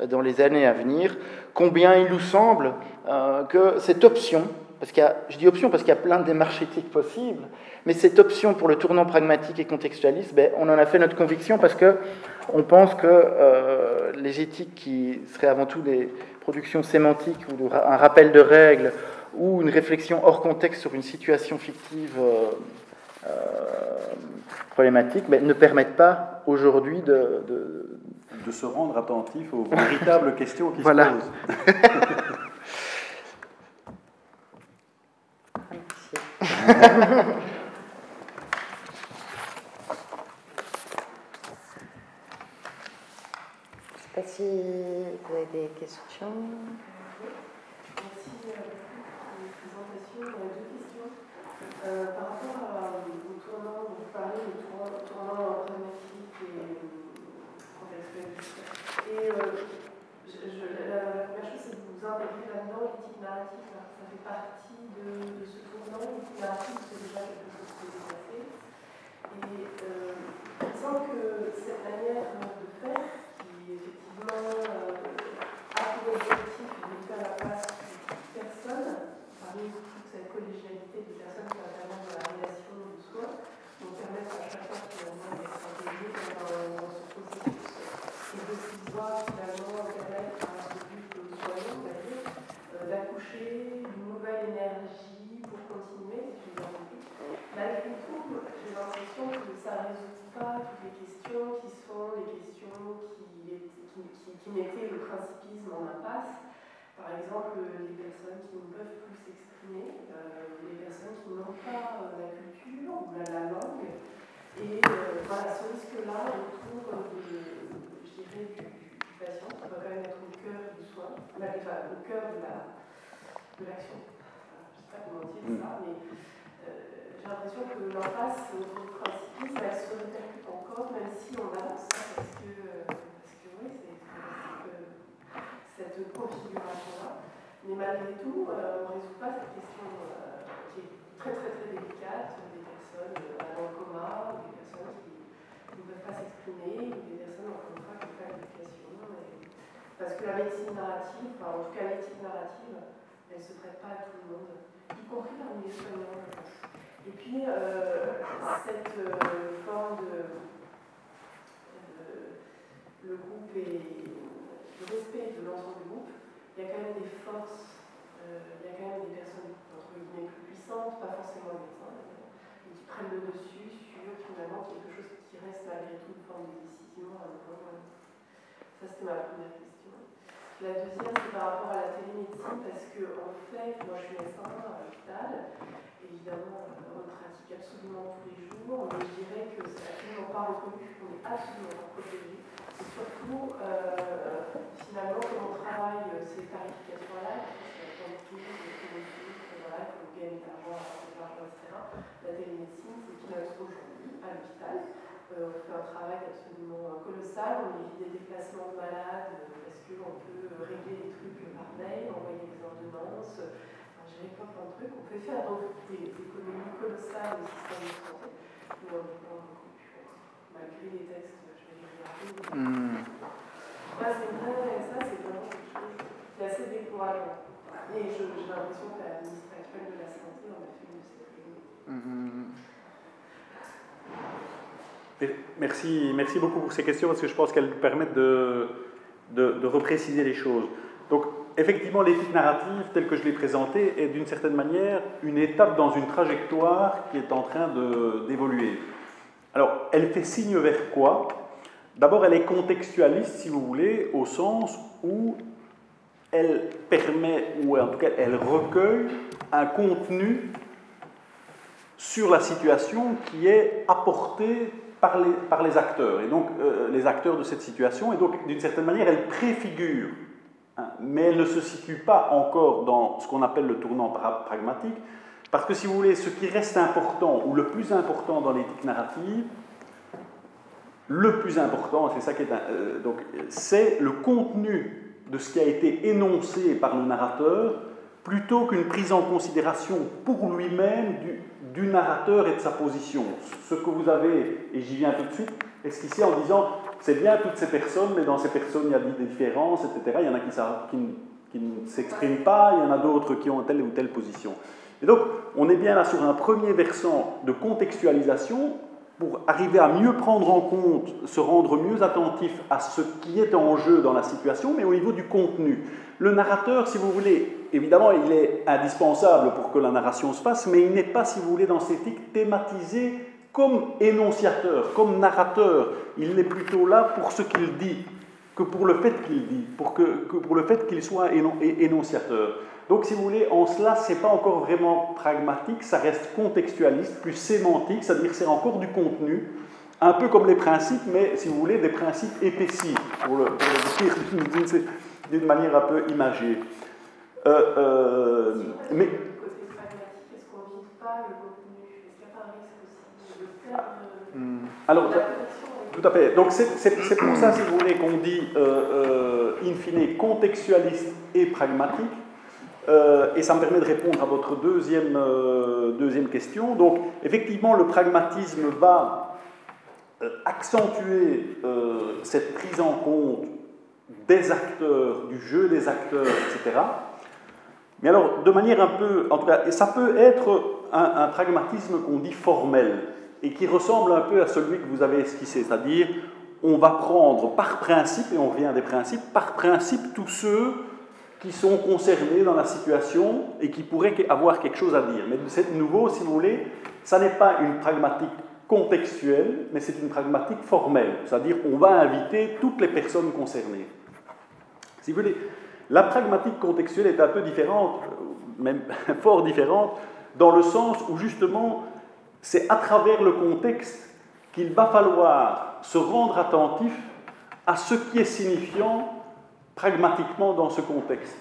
dans les années à venir, combien il nous semble euh, que cette option, parce qu'il y a, je dis option parce qu'il y a plein de démarches éthiques possibles, mais cette option pour le tournant pragmatique et contextualiste, ben, on en a fait notre conviction parce que on pense que euh, les éthiques qui seraient avant tout des productions sémantiques ou un rappel de règles ou une réflexion hors contexte sur une situation fictive euh, problématique, ben, ne permettent pas aujourd'hui de, de, de... se rendre attentif aux véritables questions qui se posent. Je ne sais pas si vous avez des questions. Merci pour la présentation. J'aurais deux questions. Euh, par rapport au tournant, vous parlez du tournant, dramatique et contextuel. Et euh, la, première chose, c'est que vous intégrez là-dedans l'éthique narrative. Ça fait partie de, ce tournant. L'éthique narrative, c'est déjà quelque chose qui est passé. Et euh, il semble que cette manière de faire, effectivement a pour objectif de faire la place de personne, parmi toute cette collégialité de personnes qui interviennent dans la relation de soi, pour permettre à chaque fois finalement d'être intégré dans, ce processus et de pouvoir finalement permettre à ce but soignant, on va dire, d'accoucher d'une nouvelle énergie pour continuer, si je bien compris. Malgré tout, j'ai l'impression que ça ne résout pas toutes les questions qui sont les questions qui qui, mettait le principisme en impasse. Par exemple, les personnes qui ne peuvent plus s'exprimer, euh, les personnes qui n'ont pas euh, la culture ou la, langue. Et euh, voilà, ce risque-là autour de, je dirais, du, patient, qui doit quand même être au cœur du soin, au cœur de l'action. je ne sais pas comment dire ça, mm. mais j'ai l'impression que l'impasse autour du principisme, elle se répercute encore, même si on avance, parce que cette configuration-là. Mais malgré tout, euh, on ne résout pas cette question euh, qui est très très très délicate des personnes euh, dans le coma, des personnes qui, ne peuvent pas s'exprimer, ou des personnes une fois qui n'ont pas l'éducation. Parce que la médecine narrative, enfin en tout cas l'éthique narrative, elle ne se prête pas à tout le monde, y compris parmi les soignants. Et puis, cette forme de, le groupe est le respect de l'ensemble du groupe, il y a quand même des forces, euh, il y a quand même des personnes entre guillemets plus puissantes, pas forcément les médecins qui prennent le dessus sur finalement quelque chose qui reste malgré tout une forme de décision. Ça c'était ma première. La deuxième c'est par rapport à la télémédecine parce que en fait, moi je suis médecin à l'hôpital, évidemment on pratique absolument tous les jours, mais je dirais que c'est absolument pas reconnu, on n'est absolument protégé et surtout, euh, finalement, comme on travaille euh, ces tarifications-là, il faut gagner de l'argent, de l'argent, etc. La télémédecine, c'est qu'il aujourd'hui à l'hôpital. Euh, on fait un travail absolument colossal, on évite des déplacements de malades qu'on peut régler des trucs par mail, envoyer des ordonnances, enfin, gérer plein, plein de trucs. On fait faire donc des, économies colossales au système de santé, mais on, malgré les textes Hmm. Ça, c'est vrai, ça, c'est vraiment quelque chose qui est assez décourageant. Et j'ai l'impression que la ministre actuelle de la Santé en a fait une de ces Merci, merci beaucoup pour ces questions parce que je pense qu'elles permettent de, de, repréciser les choses. Donc, effectivement, l'éthique narrative, telle que je l'ai présentée, est d'une certaine manière une étape dans une trajectoire qui est en train d'évoluer. Alors, elle fait signe vers quoi? D'abord, elle est contextualiste, si vous voulez, au sens où elle permet, ou en tout cas, elle recueille un contenu sur la situation qui est apporté par les, acteurs, et donc euh, les acteurs de cette situation, et donc d'une certaine manière, elle préfigure, hein, mais elle ne se situe pas encore dans ce qu'on appelle le tournant pragmatique, parce que si vous voulez, ce qui reste important, ou le plus important dans l'éthique narrative, le plus important, c'est ça qui est euh, donc c'est le contenu de ce qui a été énoncé par le narrateur plutôt qu'une prise en considération pour lui-même du, du, narrateur et de sa position. Ce que vous avez, et j'y viens tout de suite, esquissé en disant c'est bien toutes ces personnes, mais dans ces personnes il y a des différences, etc. Il y en a qui, qui, qui ne s'expriment pas, il y en a d'autres qui ont telle ou telle position. Et donc on est bien là sur un premier versant de contextualisation pour arriver à mieux prendre en compte, se rendre mieux attentif à ce qui est en jeu dans la situation, mais au niveau du contenu. Le narrateur, si vous voulez, évidemment, il est indispensable pour que la narration se fasse, mais il n'est pas, si vous voulez, dans cette éthique thématisé comme énonciateur, comme narrateur. Il est plutôt là pour ce qu'il dit que pour le fait qu'il dit, pour, que, pour le fait qu'il soit énonciateur. Donc, si vous voulez, en cela, ce n'est pas encore vraiment pragmatique, ça reste contextualiste, plus sémantique, c'est-à-dire c'est encore du contenu, un peu comme les principes, mais si vous voulez, des principes épaissis, pour le, dire d'une manière un peu imagée. Euh, euh, mais. Alors, tout à fait. Donc c'est pour ça, si vous voulez, qu'on dit euh, euh, in fine contextualiste et pragmatique. Euh, et ça me permet de répondre à votre deuxième, deuxième question. Donc effectivement, le pragmatisme va accentuer cette prise en compte des acteurs, du jeu des acteurs, etc. Mais alors, de manière un peu, en tout cas, ça peut être un, pragmatisme qu'on dit formel et qui ressemble un peu à celui que vous avez esquissé, c'est-à-dire on va prendre par principe, et on revient des principes, par principe tous ceux qui sont concernés dans la situation et qui pourraient avoir quelque chose à dire. Mais c'est nouveau, si vous voulez, ça n'est pas une pragmatique contextuelle, mais c'est une pragmatique formelle, c'est-à-dire on va inviter toutes les personnes concernées. Si vous voulez, la pragmatique contextuelle est un peu différente, même fort différente, dans le sens où justement c'est à travers le contexte qu'il va falloir se rendre attentif à ce qui est signifiant pragmatiquement dans ce contexte.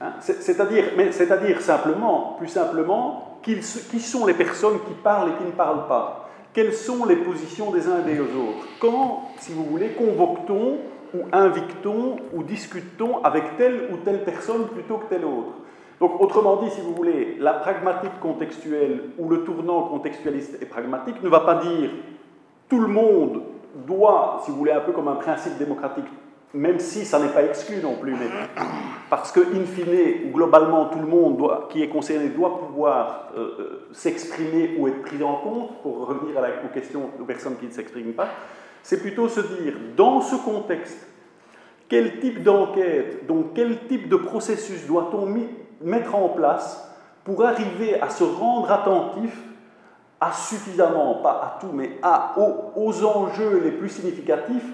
Hein, c'est-à-dire, c'est-à-dire simplement, plus simplement, qui sont les personnes qui parlent et qui ne parlent pas Quelles sont les positions des uns et des autres Quand, si vous voulez, convoque-t-on ou invite-t-on ou discute-t-on avec telle ou telle personne plutôt que telle autre donc, autrement dit, si vous voulez, la pragmatique contextuelle ou le tournant contextualiste et pragmatique ne va pas dire tout le monde doit, si vous voulez, un peu comme un principe démocratique, même si ça n'est pas exclu non plus, parce que, in fine, ou globalement, tout le monde qui est concerné doit pouvoir euh, euh, s'exprimer ou être pris en compte, pour revenir aux questions aux personnes qui ne s'expriment pas, c'est plutôt se dire, dans ce contexte, quel type d'enquête, donc quel type de processus doit-on mettre en place pour arriver à se rendre attentif à suffisamment, pas à tout, mais à, aux, enjeux les plus significatifs.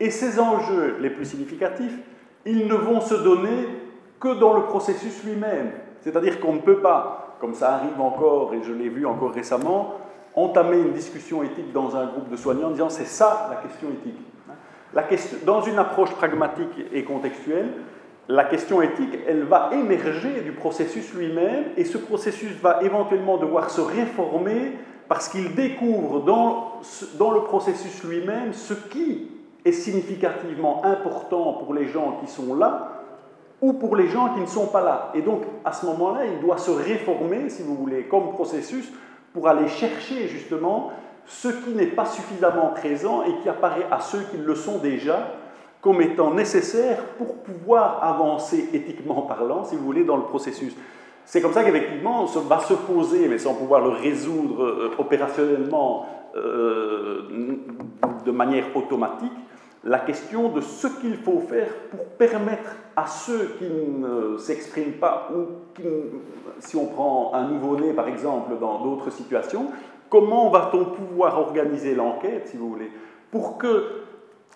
Et ces enjeux les plus significatifs, ils ne vont se donner que dans le processus lui-même. C'est-à-dire qu'on ne peut pas, comme ça arrive encore, et je l'ai vu encore récemment, entamer une discussion éthique dans un groupe de soignants en disant c'est ça la question éthique. Dans une approche pragmatique et contextuelle, la question éthique, elle va émerger du processus lui-même et ce processus va éventuellement devoir se réformer parce qu'il découvre dans, dans le processus lui-même ce qui est significativement important pour les gens qui sont là ou pour les gens qui ne sont pas là. Et donc, à ce moment-là, il doit se réformer, si vous voulez, comme processus pour aller chercher justement ce qui n'est pas suffisamment présent et qui apparaît à ceux qui le sont déjà comme étant nécessaire pour pouvoir avancer éthiquement parlant, si vous voulez, dans le processus. C'est comme ça qu'effectivement, on va se poser, mais sans pouvoir le résoudre euh, opérationnellement euh, de manière automatique, la question de ce qu'il faut faire pour permettre à ceux qui ne s'expriment pas, ou si on prend un nouveau-né par exemple dans d'autres situations, comment va-t-on pouvoir organiser l'enquête, si vous voulez, pour que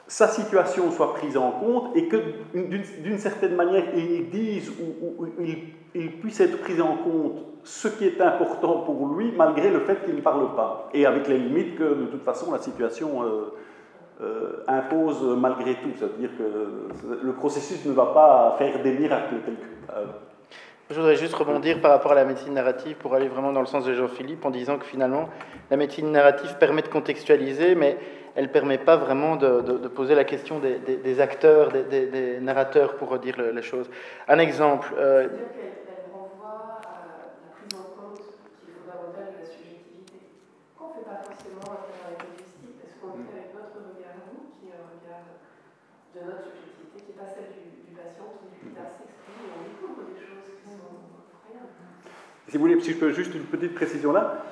sa situation soit prise en compte et que d'une certaine manière il dise ou, il, puisse être pris en compte ce qui est important pour lui malgré le fait qu'il ne parle pas. Et avec les limites que de toute façon la situation euh, impose malgré tout. C'est-à-dire que le processus ne va pas faire des miracles Je voudrais juste rebondir par rapport à la médecine narrative pour aller vraiment dans le sens de Jean-Philippe en disant que finalement la médecine narrative permet de contextualiser mais elle ne permet pas vraiment de, poser la question des, acteurs, des, narrateurs pour redire les choses. Un exemple. Euh, elle renvoie à la prise en compte qu'il faut davantage de la subjectivité. Qu'on ne fait pas forcément avec le justice, parce qu'on le fait avec notre regard, nous, qui est un regard de notre subjectivité, qui n'est pas celle du, patient, qui lui là s'exprime et on découvre des choses qui sont incroyables. Si vous voulez, si je peux juste une petite précision là,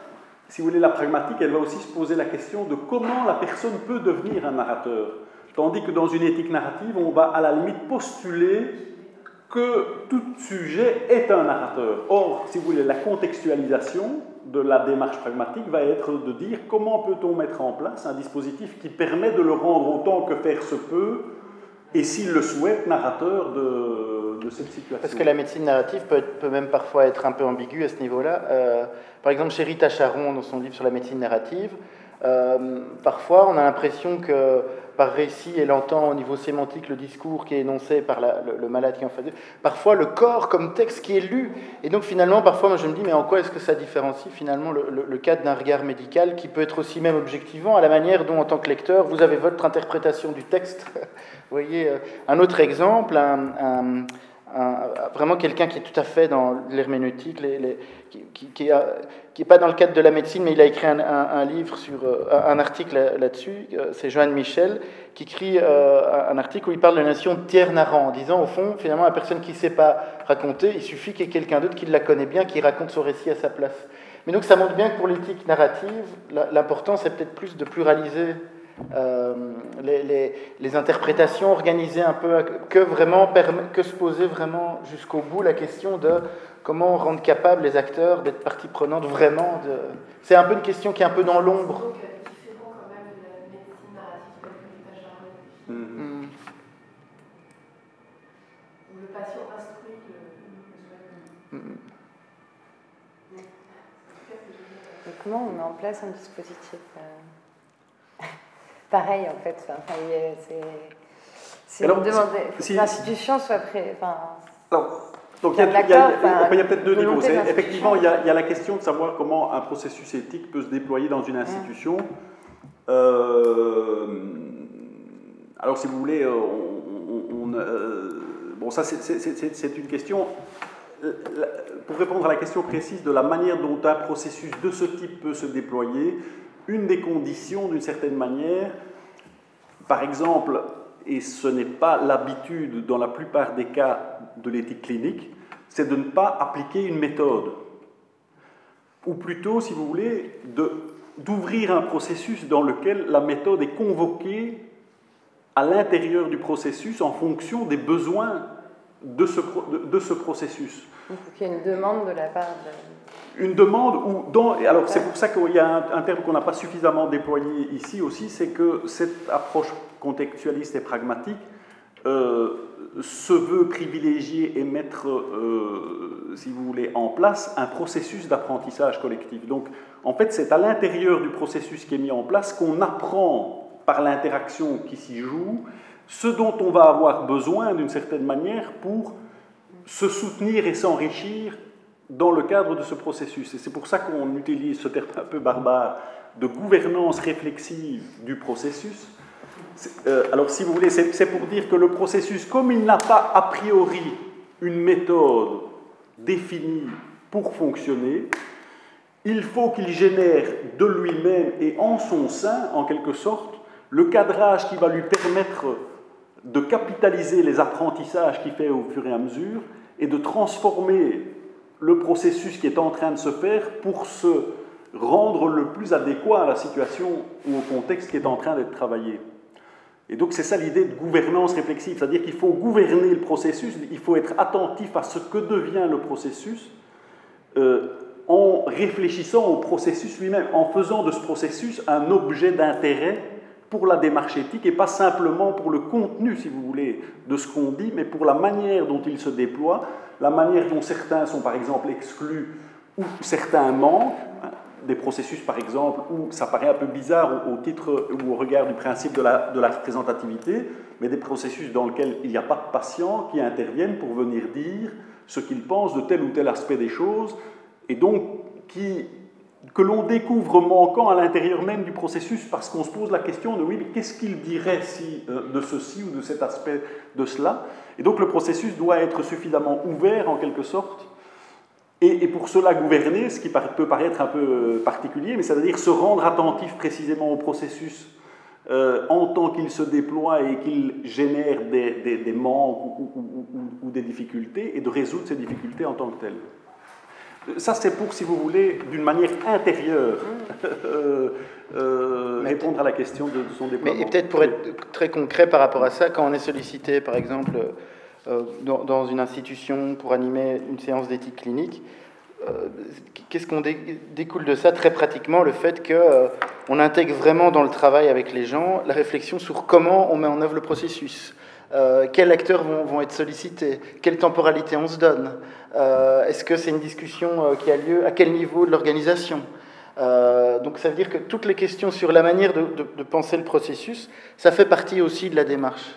si vous voulez, la pragmatique, elle va aussi se poser la question de comment la personne peut devenir un narrateur. Tandis que dans une éthique narrative, on va à la limite postuler que tout sujet est un narrateur. Or, si vous voulez, la contextualisation, de la démarche pragmatique va être de dire comment peut-on mettre en place un dispositif qui permet de le rendre autant que faire se peut, et s'il le souhaite, narrateur de, cette situation. Parce que la médecine narrative peut, même parfois être un peu ambiguë à ce niveau-là. Euh, par exemple, chez Rita Charon, dans son livre sur la médecine narrative, euh, parfois on a l'impression que par récit, elle entend au niveau sémantique le discours qui est énoncé par le, malade qui en fait. Parfois, le corps comme texte qui est lu. Et donc, finalement, parfois, je me dis, mais en quoi est-ce que ça différencie finalement le, cadre d'un regard médical qui peut être aussi même objectivant à la manière dont, en tant que lecteur, vous avez votre interprétation du texte Vous voyez, euh, un autre exemple, vraiment quelqu'un qui est tout à fait dans l'herméneutique, qui n'est pas dans le cadre de la médecine, mais il a écrit un, livre sur euh, un article là-dessus. Euh, c'est Joanne Michel qui écrit un article où il parle de la notion de tiers narrant, en disant au fond, finalement, la personne qui ne sait pas raconter, il suffit qu'il y ait quelqu'un d'autre qui la connaît bien, qui raconte son récit à sa place. Mais donc ça montre bien que pour l'éthique narrative, l'important c'est peut-être plus de pluraliser euh, les, interprétations organisées un peu, que, vraiment, que se poser vraiment jusqu'au bout la question de comment rendre capable les acteurs d'être partie prenante vraiment. De... C'est un peu une question qui est un peu dans l'ombre. Mm. le patient instruit le, mm. comment on met en place un dispositif euh, pareil, en fait. Enfin, c'est demander que l'institution soit prête. Enfin, donc il y a, peut-être deux niveaux. Effectivement, il y, a, la question de savoir comment un processus éthique peut se déployer dans une institution. Euh, alors, si vous voulez, euh, on, euh, bon, ça c'est une question. Pour répondre à la question précise de la manière dont un processus de ce type peut se déployer, une des conditions, d'une certaine manière, par exemple, et ce n'est pas l'habitude dans la plupart des cas de l'éthique clinique, c'est de ne pas appliquer une méthode. Ou plutôt, si vous voulez, d'ouvrir un processus dans lequel la méthode est convoquée à l'intérieur du processus en fonction des besoins de ce, de, ce processus. Donc il y a une demande de la part de une demande où, dans, alors c'est pour ça qu'il y a un, terme qu'on n'a pas suffisamment déployé ici aussi, c'est que cette approche contextualiste et pragmatique euh, se veut privilégier et mettre, euh, si vous voulez, en place un processus d'apprentissage collectif. Donc, en fait, c'est à l'intérieur du processus qui est mis en place qu'on apprend par l'interaction qui s'y joue ce dont on va avoir besoin d'une certaine manière pour se soutenir et s'enrichir dans le cadre de ce processus. Et c'est pour ça qu'on utilise ce terme un peu barbare de gouvernance réflexive du processus. Euh, alors, si vous voulez, c'est pour dire que le processus, comme il n'a pas a priori une méthode définie pour fonctionner, il faut qu'il génère de lui-même et en son sein, en quelque sorte, le cadrage qui va lui permettre de capitaliser les apprentissages qu'il fait au fur et à mesure et de transformer le processus qui est en train de se faire pour se rendre le plus adéquat à la situation ou au contexte qui est en train d'être travaillé. Et donc c'est ça l'idée de gouvernance réflexive, c'est-à-dire qu'il faut gouverner le processus, il faut être attentif à ce que devient le processus euh, en réfléchissant au processus lui-même, en faisant de ce processus un objet d'intérêt pour la démarche éthique et pas simplement pour le contenu, si vous voulez, de ce qu'on dit, mais pour la manière dont il se déploie, la manière dont certains sont par exemple exclus ou certains manquent, hein, des processus par exemple où ça paraît un peu bizarre au, titre ou au regard du principe de la, de la représentativité, mais des processus dans lesquels il n'y a pas de patients qui interviennent pour venir dire ce qu'ils pensent de tel ou tel aspect des choses, et donc qui que l'on découvre manquant à l'intérieur même du processus parce qu'on se pose la question de oui, mais qu'est-ce qu'il dirait euh, de ceci ou de cet aspect de cela? Et donc le processus doit être suffisamment ouvert en quelque sorte et, pour cela gouverner, ce qui peut paraître un peu euh, particulier, mais c'est-à-dire se rendre attentif précisément au processus euh, en tant qu'il se déploie et qu'il génère des, manques ou, ou, des difficultés et de résoudre ces difficultés en tant que telles. Ça, c'est pour, si vous voulez, d'une manière intérieure, euh, euh, répondre à la question de, son déploiement. Mais peut-être pour être très concret par rapport à ça, quand on est sollicité, par exemple, euh, dans, une institution pour animer une séance d'éthique clinique, qu'est-ce qu'on découle de ça très pratiquement Le fait qu'on intègre vraiment dans le travail avec les gens la réflexion sur comment on met en œuvre le processus. Quels acteurs vont, vont, être sollicités? Quelle temporalité on se donne? Est-ce que c'est une discussion qui a lieu? À quel niveau de l'organisation? Euh, donc ça veut dire que toutes les questions sur la manière de, penser le processus, ça fait partie aussi de la démarche.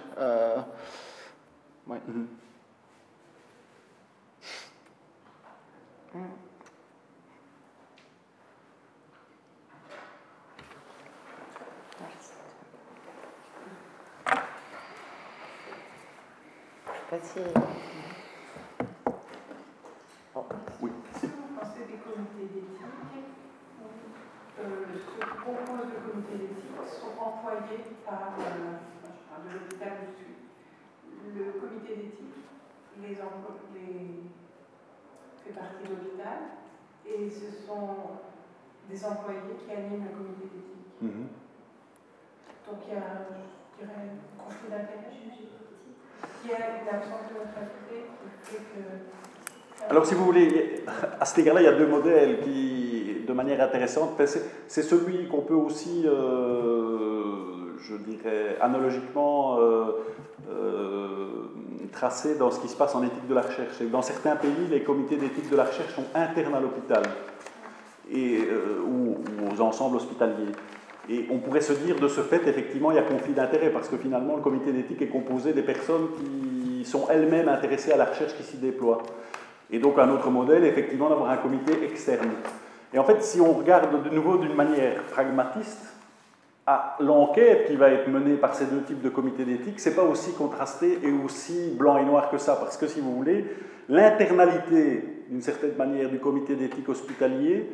Euh, ouais. Mm-hmm. Oui. des comités d'éthique euh, ce que propose le comité d'éthique sont employés par, euh, de l'hôpital je suis. Le comité d'éthique les, les, fait partie de l'hôpital et ce sont des employés qui animent le comité d'éthique. Mhm. Donc il y a, je dirais, un conflit d'intérêt. Alors, si vous voulez, à cet égard-là, il y a deux modèles qui, de manière intéressante, c'est celui qu'on peut aussi, euh, je dirais, analogiquement euh, euh, tracer dans ce qui se passe en éthique de la recherche. dans certains pays, les comités d'éthique de la recherche sont internes à l'hôpital ou, aux ensembles hospitaliers. Et on pourrait se dire, de ce fait, effectivement, il y a conflit d'intérêts, parce que finalement, le comité d'éthique est composé des personnes qui sont elles-mêmes intéressées à la recherche qui s'y déploie. Et donc un autre modèle, effectivement, d'avoir un comité externe. Et en fait, si on regarde de nouveau d'une manière pragmatiste, à l'enquête qui va être menée par ces deux types de comités d'éthique, c'est pas aussi contrasté et aussi blanc et noir que ça, parce que si vous voulez, l'internalité, d'une certaine manière, du comité d'éthique hospitalier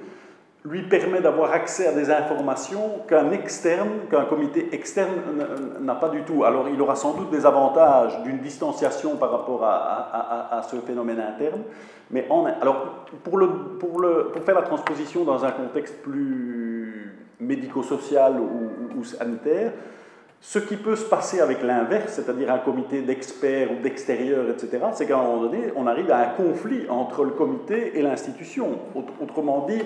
lui permet d'avoir accès à des informations qu'un externe, qu'un comité externe n'a pas du tout. Alors il aura sans doute des avantages d'une distanciation par rapport à, à, ce phénomène interne, mais en, alors pour, le, pour, le, pour, faire la transposition dans un contexte plus médico-social ou, ou, sanitaire, ce qui peut se passer avec l'inverse, c'est-à-dire un comité d'experts ou d'extérieurs, etc., c'est qu'à un moment donné, on arrive à un conflit entre le comité et l'institution. Autrement dit,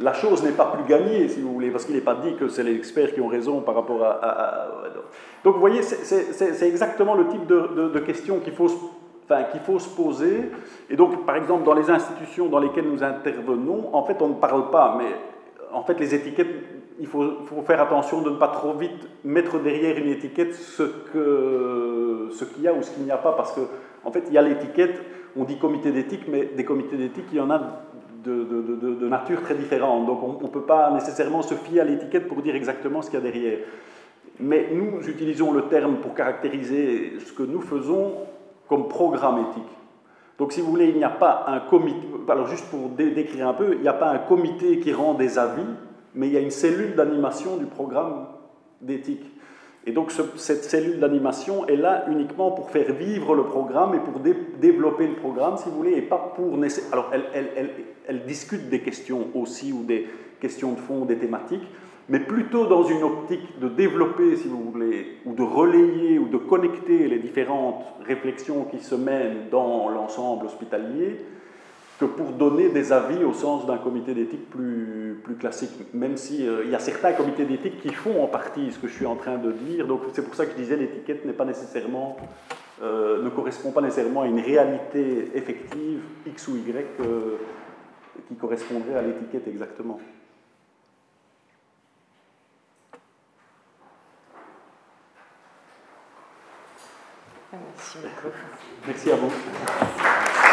la chose n'est pas plus gagnée, si vous voulez, parce qu'il n'est pas dit que c'est les experts qui ont raison par rapport à... Donc vous voyez, c'est exactement le type de, de, questions qu'il faut, enfin, faut se poser. Et donc, par exemple, dans les institutions dans lesquelles nous intervenons, en fait, on ne parle pas, mais en fait, les étiquettes, il faut, faire attention de ne pas trop vite mettre derrière une étiquette ce qu'il y a ou ce qu'il n'y a pas, parce qu'en en fait, il y a l'étiquette, on dit comité d'éthique, mais des comités d'éthique, il y en a de, nature très différente. Donc on ne peut pas nécessairement se fier à l'étiquette pour dire exactement ce qu'il y a derrière. Mais nous utilisons le terme pour caractériser ce que nous faisons comme programme éthique. Donc si vous voulez, il n'y a pas un comité, alors juste pour décrire un peu, il n'y a pas un comité qui rend des avis, mais il y a une cellule d'animation du programme d'éthique. Et donc cette cellule d'animation est là uniquement pour faire vivre le programme et pour développer le programme, si vous voulez, et pas pour... Alors elle, discute des questions aussi, ou des questions de fond, des thématiques, mais plutôt dans une optique de développer, si vous voulez, ou de relayer, ou de connecter les différentes réflexions qui se mènent dans l'ensemble hospitalier, que pour donner des avis au sens d'un comité d'éthique plus, plus classique, même s'il euh, il y a certains comités d'éthique qui font en partie ce que je suis en train de dire. Donc c'est pour ça que je disais l'étiquette n'est pas nécessairement, euh, ne correspond pas nécessairement à une réalité effective X ou Y euh, qui correspondrait à l'étiquette exactement. Merci beaucoup. Merci à vous.